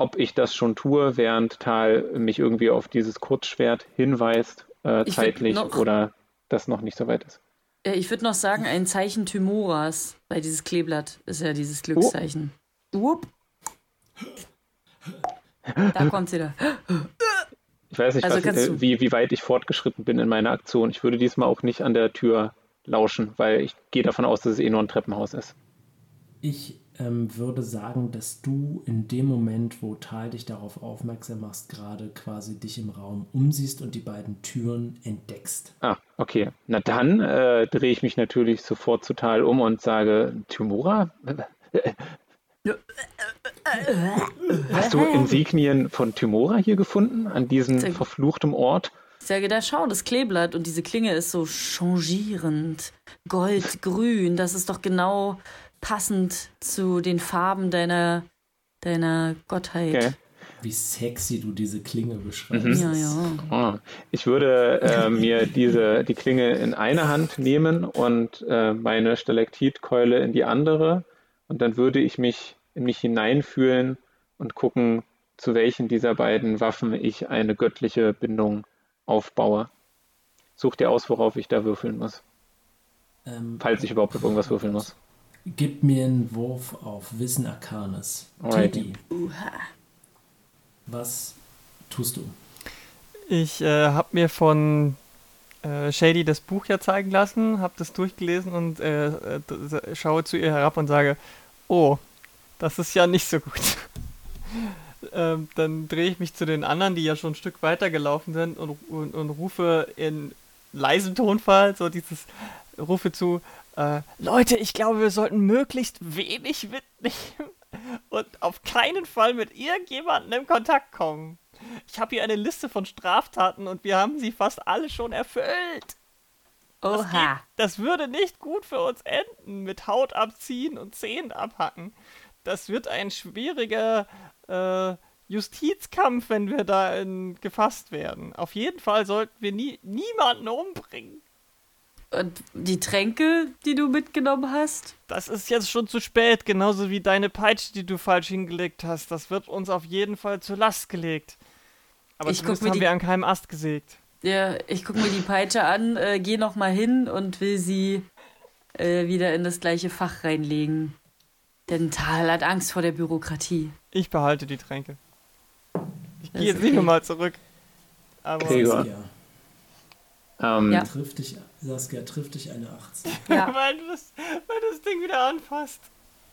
ob ich das schon tue, während Tal mich irgendwie auf dieses Kurzschwert hinweist, äh, zeitlich, noch, oder das noch nicht so weit ist. Ich würde noch sagen, ein Zeichen Thymoras, weil dieses Kleeblatt ist ja dieses Glückszeichen. Oh. Da kommt sie da. Ich weiß nicht, also was, äh, wie, wie weit ich fortgeschritten bin in meiner Aktion. Ich würde diesmal auch nicht an der Tür lauschen, weil ich gehe davon aus, dass es eh nur ein Treppenhaus ist. Ich ähm, würde sagen, dass du in dem Moment, wo Tal dich darauf aufmerksam machst, gerade quasi dich im Raum umsiehst und die beiden Türen entdeckst. Ah, okay. Na dann äh, drehe ich mich natürlich sofort zu Tal um und sage, Tymora? Hast du Insignien von Tymora hier gefunden, an diesem verfluchten Ort? Ich sage, da schau, das Kleeblatt und diese Klinge ist so changierend, goldgrün. Das ist doch genau passend zu den Farben deiner, deiner Gottheit. Okay. Wie sexy du diese Klinge beschreibst. Mhm. Ja, ja. Oh. Ich würde äh, mir diese, die Klinge in eine Hand nehmen und äh, meine Stalaktitkeule in die andere und dann würde ich mich in mich hineinfühlen und gucken, zu welchen dieser beiden Waffen ich eine göttliche Bindung aufbaue. Such dir aus, worauf ich da würfeln muss. Ähm, Falls ich überhaupt auf irgendwas würfeln muss. Gib mir einen Wurf auf Wissen Arcanis. Teddy. Was tust du? Ich äh, habe mir von äh, Shady das Buch ja zeigen lassen, habe das durchgelesen und äh, äh schaue zu ihr herab und sage, oh, das ist ja nicht so gut. ähm, dann drehe ich mich zu den anderen, die ja schon ein Stück weiter gelaufen sind und, und, und rufe in leisem Tonfall so dieses, rufe zu, äh, Leute, ich glaube, wir sollten möglichst wenig mitnehmen und auf keinen Fall mit irgendjemandem in Kontakt kommen. Ich habe hier eine Liste von Straftaten und wir haben sie fast alle schon erfüllt. Oha. Das würde nicht gut für uns enden mit Haut abziehen und Zähnen abhacken. Das wird ein schwieriger äh, Justizkampf, wenn wir da in, gefasst werden. Auf jeden Fall sollten wir nie, niemanden umbringen. Und die Tränke, die du mitgenommen hast? Das ist jetzt schon zu spät, genauso wie deine Peitsche, die du falsch hingelegt hast. Das wird uns auf jeden Fall zur Last gelegt. Aber Ich zumindest guck mir haben die- wir an keinem Ast gesägt. Ja, ich gucke mir die Peitsche an, äh, gehe nochmal hin und will sie äh, wieder in das gleiche Fach reinlegen. Denn Tal hat Angst vor der Bürokratie. Ich behalte die Tränke. Ich gehe jetzt nicht okay. nochmal zurück. Aber Gregor. Ähm, Ja. trifft dich, Saskia, trifft dich eine 18. Ja. weil, du das, weil du das Ding wieder anfasst.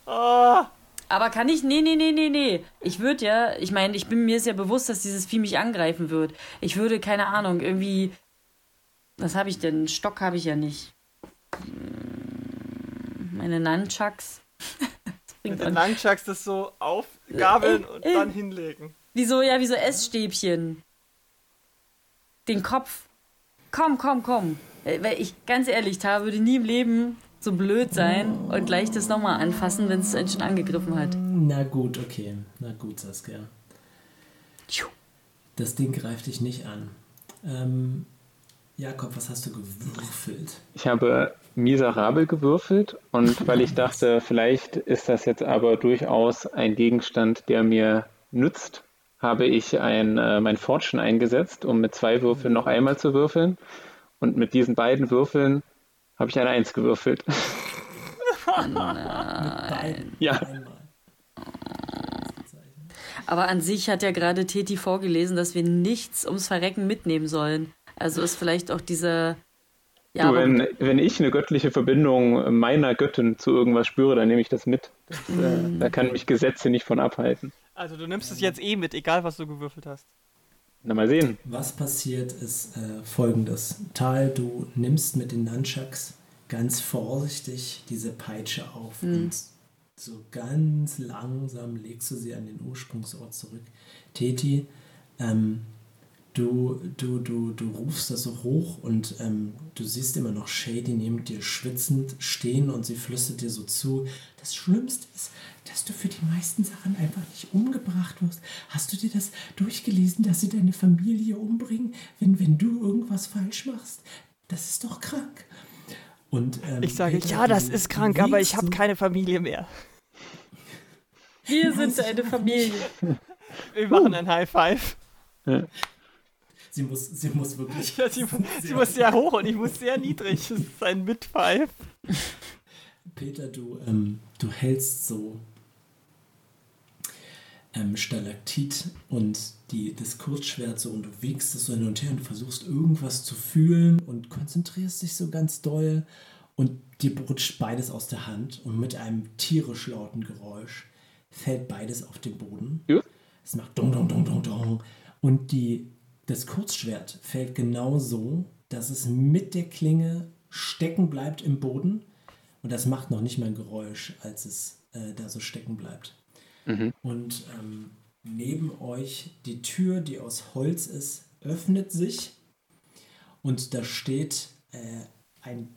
Oh. Aber kann ich? Nee, nee, nee, nee, nee. Ich würde ja, ich meine, ich bin mir ja bewusst, dass dieses Vieh mich angreifen wird. Ich würde, keine Ahnung, irgendwie. Was habe ich denn? Einen Stock habe ich ja nicht. Hm, Meine Nunchucks. Mit bringt den Nunchucks das so aufgabeln Äh, und äh. dann hinlegen. Wieso, ja, wie so Essstäbchen. Den Kopf. Komm, komm, komm. Äh, Weil ich, ganz ehrlich, Tara würde nie im Leben so blöd sein und gleich das nochmal anfassen, wenn es einen schon angegriffen hat. Na gut, okay. Na gut, Saskia. Das Ding greift dich nicht an. Ähm, Jakob, was hast du gewürfelt? Ich habe miserabel gewürfelt und weil ich dachte, vielleicht ist das jetzt aber durchaus ein Gegenstand, der mir nützt, habe ich ein, äh, mein Fortune eingesetzt, um mit zwei Würfeln noch einmal zu würfeln. Und mit diesen beiden Würfeln habe ich eine Eins gewürfelt. Beiden. Ja. Aber an sich hat ja gerade Teti vorgelesen, dass wir nichts ums Verrecken mitnehmen sollen. Also ist vielleicht auch dieser. Ja, du, wenn, wenn ich eine göttliche Verbindung meiner Göttin zu irgendwas spüre, dann nehme ich das mit. Das, äh, da kann mich Gesetze nicht von abhalten. Also du nimmst es jetzt eh mit, egal was du gewürfelt hast. Na, mal sehen. Was passiert ist äh, folgendes. Tal, du nimmst mit den Nunchucks ganz vorsichtig diese Peitsche auf und so ganz langsam legst du sie an den Ursprungsort zurück. Teti, ähm, du, du, du, du rufst das so hoch und ähm, du siehst immer noch Shady neben dir schwitzend stehen und sie flüstert dir so zu. Das Schlimmste ist, dass du für die meisten Sachen einfach nicht umgebracht wirst. Hast du dir das durchgelesen, dass sie deine Familie umbringen, wenn, wenn du irgendwas falsch machst? Das ist doch krank. Und, ähm, Ich sage, Peter, ja, das ist krank, aber ich habe keine Familie mehr. wir sind eine Familie. Wir machen ein High Five. Sie muss, sie muss wirklich. Ja, sie, sie muss sehr hoch und ich muss sehr niedrig. Das ist ein Mid-Five. Peter, du, ähm, du hältst so ähm, Stalaktit und die, das Kurzschwert so und du wiegst es so hin und her und versuchst irgendwas zu fühlen und konzentrierst dich so ganz doll und dir rutscht beides aus der Hand und mit einem tierisch lauten Geräusch fällt beides auf den Boden. Ja. Es macht dong, dong, dong, dong, dong. Und die, das Kurzschwert fällt genau so, dass es mit der Klinge stecken bleibt im Boden. Und das macht noch nicht mal ein Geräusch, als es äh, da so stecken bleibt. Und ähm, neben euch die Tür, die aus Holz ist, öffnet sich. Und da steht äh, ein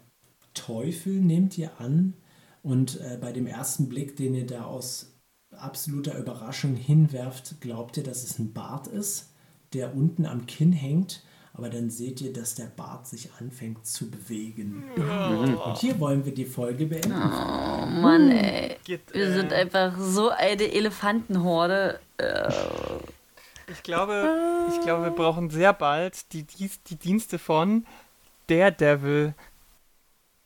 Teufel, nehmt ihr an. Und äh, bei dem ersten Blick, den ihr da aus absoluter Überraschung hinwerft, glaubt ihr, dass es ein Bart ist, der unten am Kinn hängt. Aber dann seht ihr, dass der Bart sich anfängt zu bewegen. Und hier wollen wir die Folge beenden. Oh Mann, ey. Geht, Wir sind äh, einfach so eine Elefantenhorde. Äh, ich, glaube, ich glaube, wir brauchen sehr bald die, die, die Dienste von Daredevil.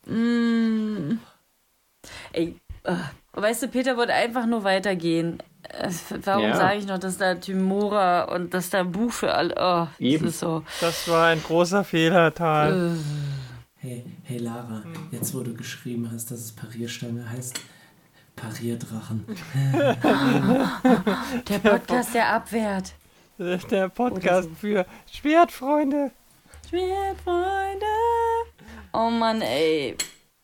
mm. Ey, äh, weißt du, Peter wollte einfach nur weitergehen. Äh, warum Ja. sage ich noch, dass da Timora und dass da ein Buch für alle. Oh, Eben. das ist so. Das war ein großer Fehler, Tal. Äh, Hey, hey Lara, jetzt wo du geschrieben hast, dass es Parierstange heißt, Parierdrachen. der Podcast, der abwehrt. Der Podcast Oder für Schwertfreunde. Schwertfreunde. Oh Mann, ey.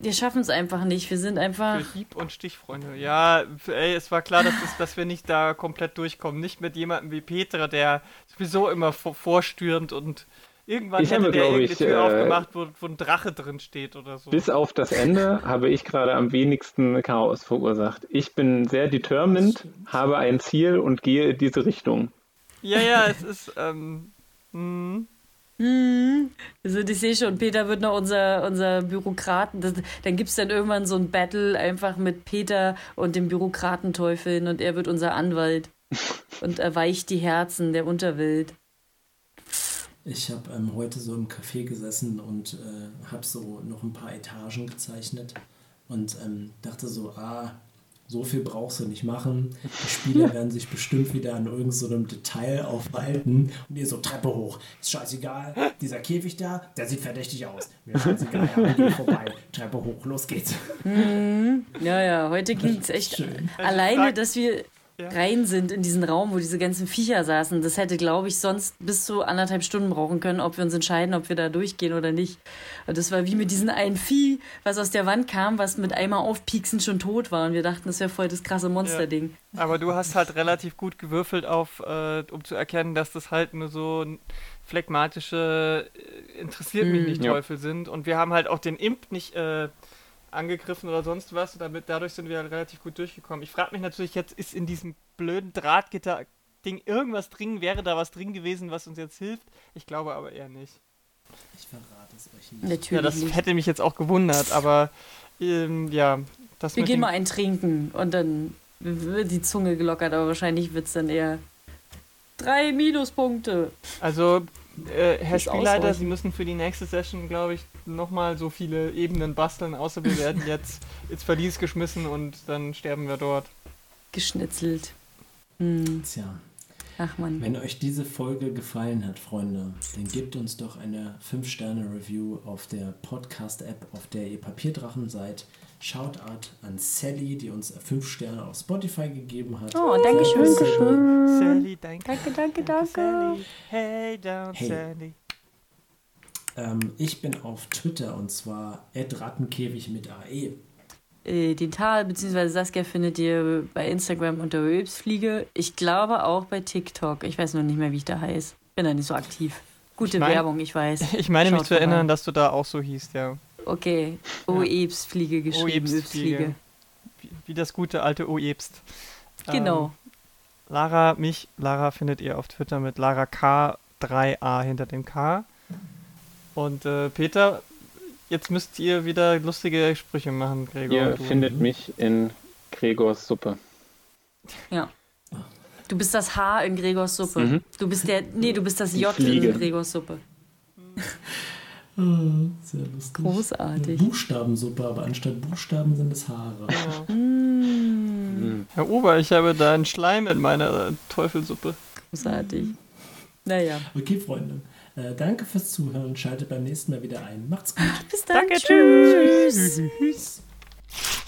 Wir schaffen es einfach nicht. Wir sind einfach. Für Hieb- und Stichfreunde. Ja, ey, es war klar, dass, es, dass wir nicht da komplett durchkommen. Nicht mit jemandem wie Petra, der sowieso immer vor, vorstürmt und Irgendwann Ich hätte habe, der glaub irgendeine ich, Tür äh, aufgemacht, wo, wo ein Drache drin steht oder so. Bis auf das Ende habe ich gerade am wenigsten Chaos verursacht. Ich bin sehr determined, habe ein Ziel und gehe in diese Richtung. Ja, ja, es ist, ähm, hm. Hm. Also ich sehe schon, Peter wird noch unser, unser Bürokraten. Das, dann gibt es dann irgendwann so ein Battle einfach mit Peter und dem Bürokratenteufeln und er wird unser Anwalt und erweicht die Herzen der Unterwelt. Ich habe ähm, heute so im Café gesessen und äh, habe so noch ein paar Etagen gezeichnet und ähm, dachte so, ah, so viel brauchst du nicht machen. Die Spieler werden sich bestimmt wieder an irgendeinem so einem Detail aufhalten und ihr so Treppe hoch. Ist scheißegal, dieser Käfig da, der sieht verdächtig aus. Mir scheißegal, ja, wir gehen vorbei. Treppe hoch, los geht's. Ja, ja, heute ging es echt. Schön. Alleine, dass wir Ja. rein sind in diesen Raum, wo diese ganzen Viecher saßen, das hätte, glaube ich, sonst bis zu anderthalb Stunden brauchen können, ob wir uns entscheiden, ob wir da durchgehen oder nicht. Und das war wie mit diesem einen Vieh, was aus der Wand kam, was mit einmal aufpieksen schon tot war. Und wir dachten, das wäre voll das krasse Monsterding. Aber du hast halt relativ gut gewürfelt auf, äh, um zu erkennen, dass das halt nur so phlegmatische, äh, interessiert mich Mm. nicht Ja. Teufel sind. Und wir haben halt auch den Imp nicht äh, angegriffen oder sonst was. Damit, dadurch sind wir relativ gut durchgekommen. Ich frage mich natürlich jetzt, ist in diesem blöden Drahtgitter-Ding irgendwas drin? Wäre da was drin gewesen, was uns jetzt hilft? Ich glaube aber eher nicht. Ich verrate es euch nicht. Natürlich. Ja, das nicht. hätte mich jetzt auch gewundert, aber ähm, ja, das Wir gehen mal ein Trinken und dann wird die Zunge gelockert, aber wahrscheinlich wird es dann eher drei Minuspunkte. Also, äh, Herr Ist Spielleiter. Sie müssen für die nächste Session, glaube ich, nochmal so viele Ebenen basteln, außer wir werden jetzt ins Verlies geschmissen und dann sterben wir dort. Geschnitzelt. Hm. Tja, Ach man. wenn euch diese Folge gefallen hat, Freunde, dann gebt uns doch eine 5-Sterne-Review auf der Podcast-App, auf der ihr Papierdrachen seid. Shoutout an Sally, die uns 5 Sterne auf Spotify gegeben hat. Oh, danke schön. Danke, Sally. Sally, danke. Danke, danke, danke. Sally. Hey down, Hey. Sally. Ähm, ich bin auf Twitter und zwar Rattenkäfig mit AE. Äh, Den Tal bzw. Saskia findet ihr bei Instagram unter Röpsfliege. Ich glaube auch bei TikTok. Ich weiß noch nicht mehr, wie ich da heiße. Bin da nicht so aktiv. Gute Ich mein- Werbung, ich weiß. Ich meine mich Schaut zu erinnern, dass du da auch so hießt, ja. Okay. Oebsfliege geschrieben. Oebstfliege. Wie, wie das gute alte Oebst. Genau. Ähm, Lara, mich, Lara findet ihr auf Twitter mit Lara K3A hinter dem K. Und äh, Peter, jetzt müsst ihr wieder lustige Sprüche machen, Gregor. Ihr findet mich in Gregors Suppe. Du bist das H in Gregors Suppe. Mhm. Du bist der. Nee, du bist das J in Gregors Suppe. Ah, Sehr lustig. Großartig. Eine Buchstabensuppe, aber anstatt Buchstaben sind es Haare. Ja. Mm, Herr Ober, ich habe da einen Schleim in meiner Teufelsuppe. großartig. Naja. Okay, Freunde. Äh, danke fürs Zuhören. Schaltet beim nächsten Mal wieder ein. Macht's gut. Bis dann. Danke, tschüss. tschüss. Tschüss.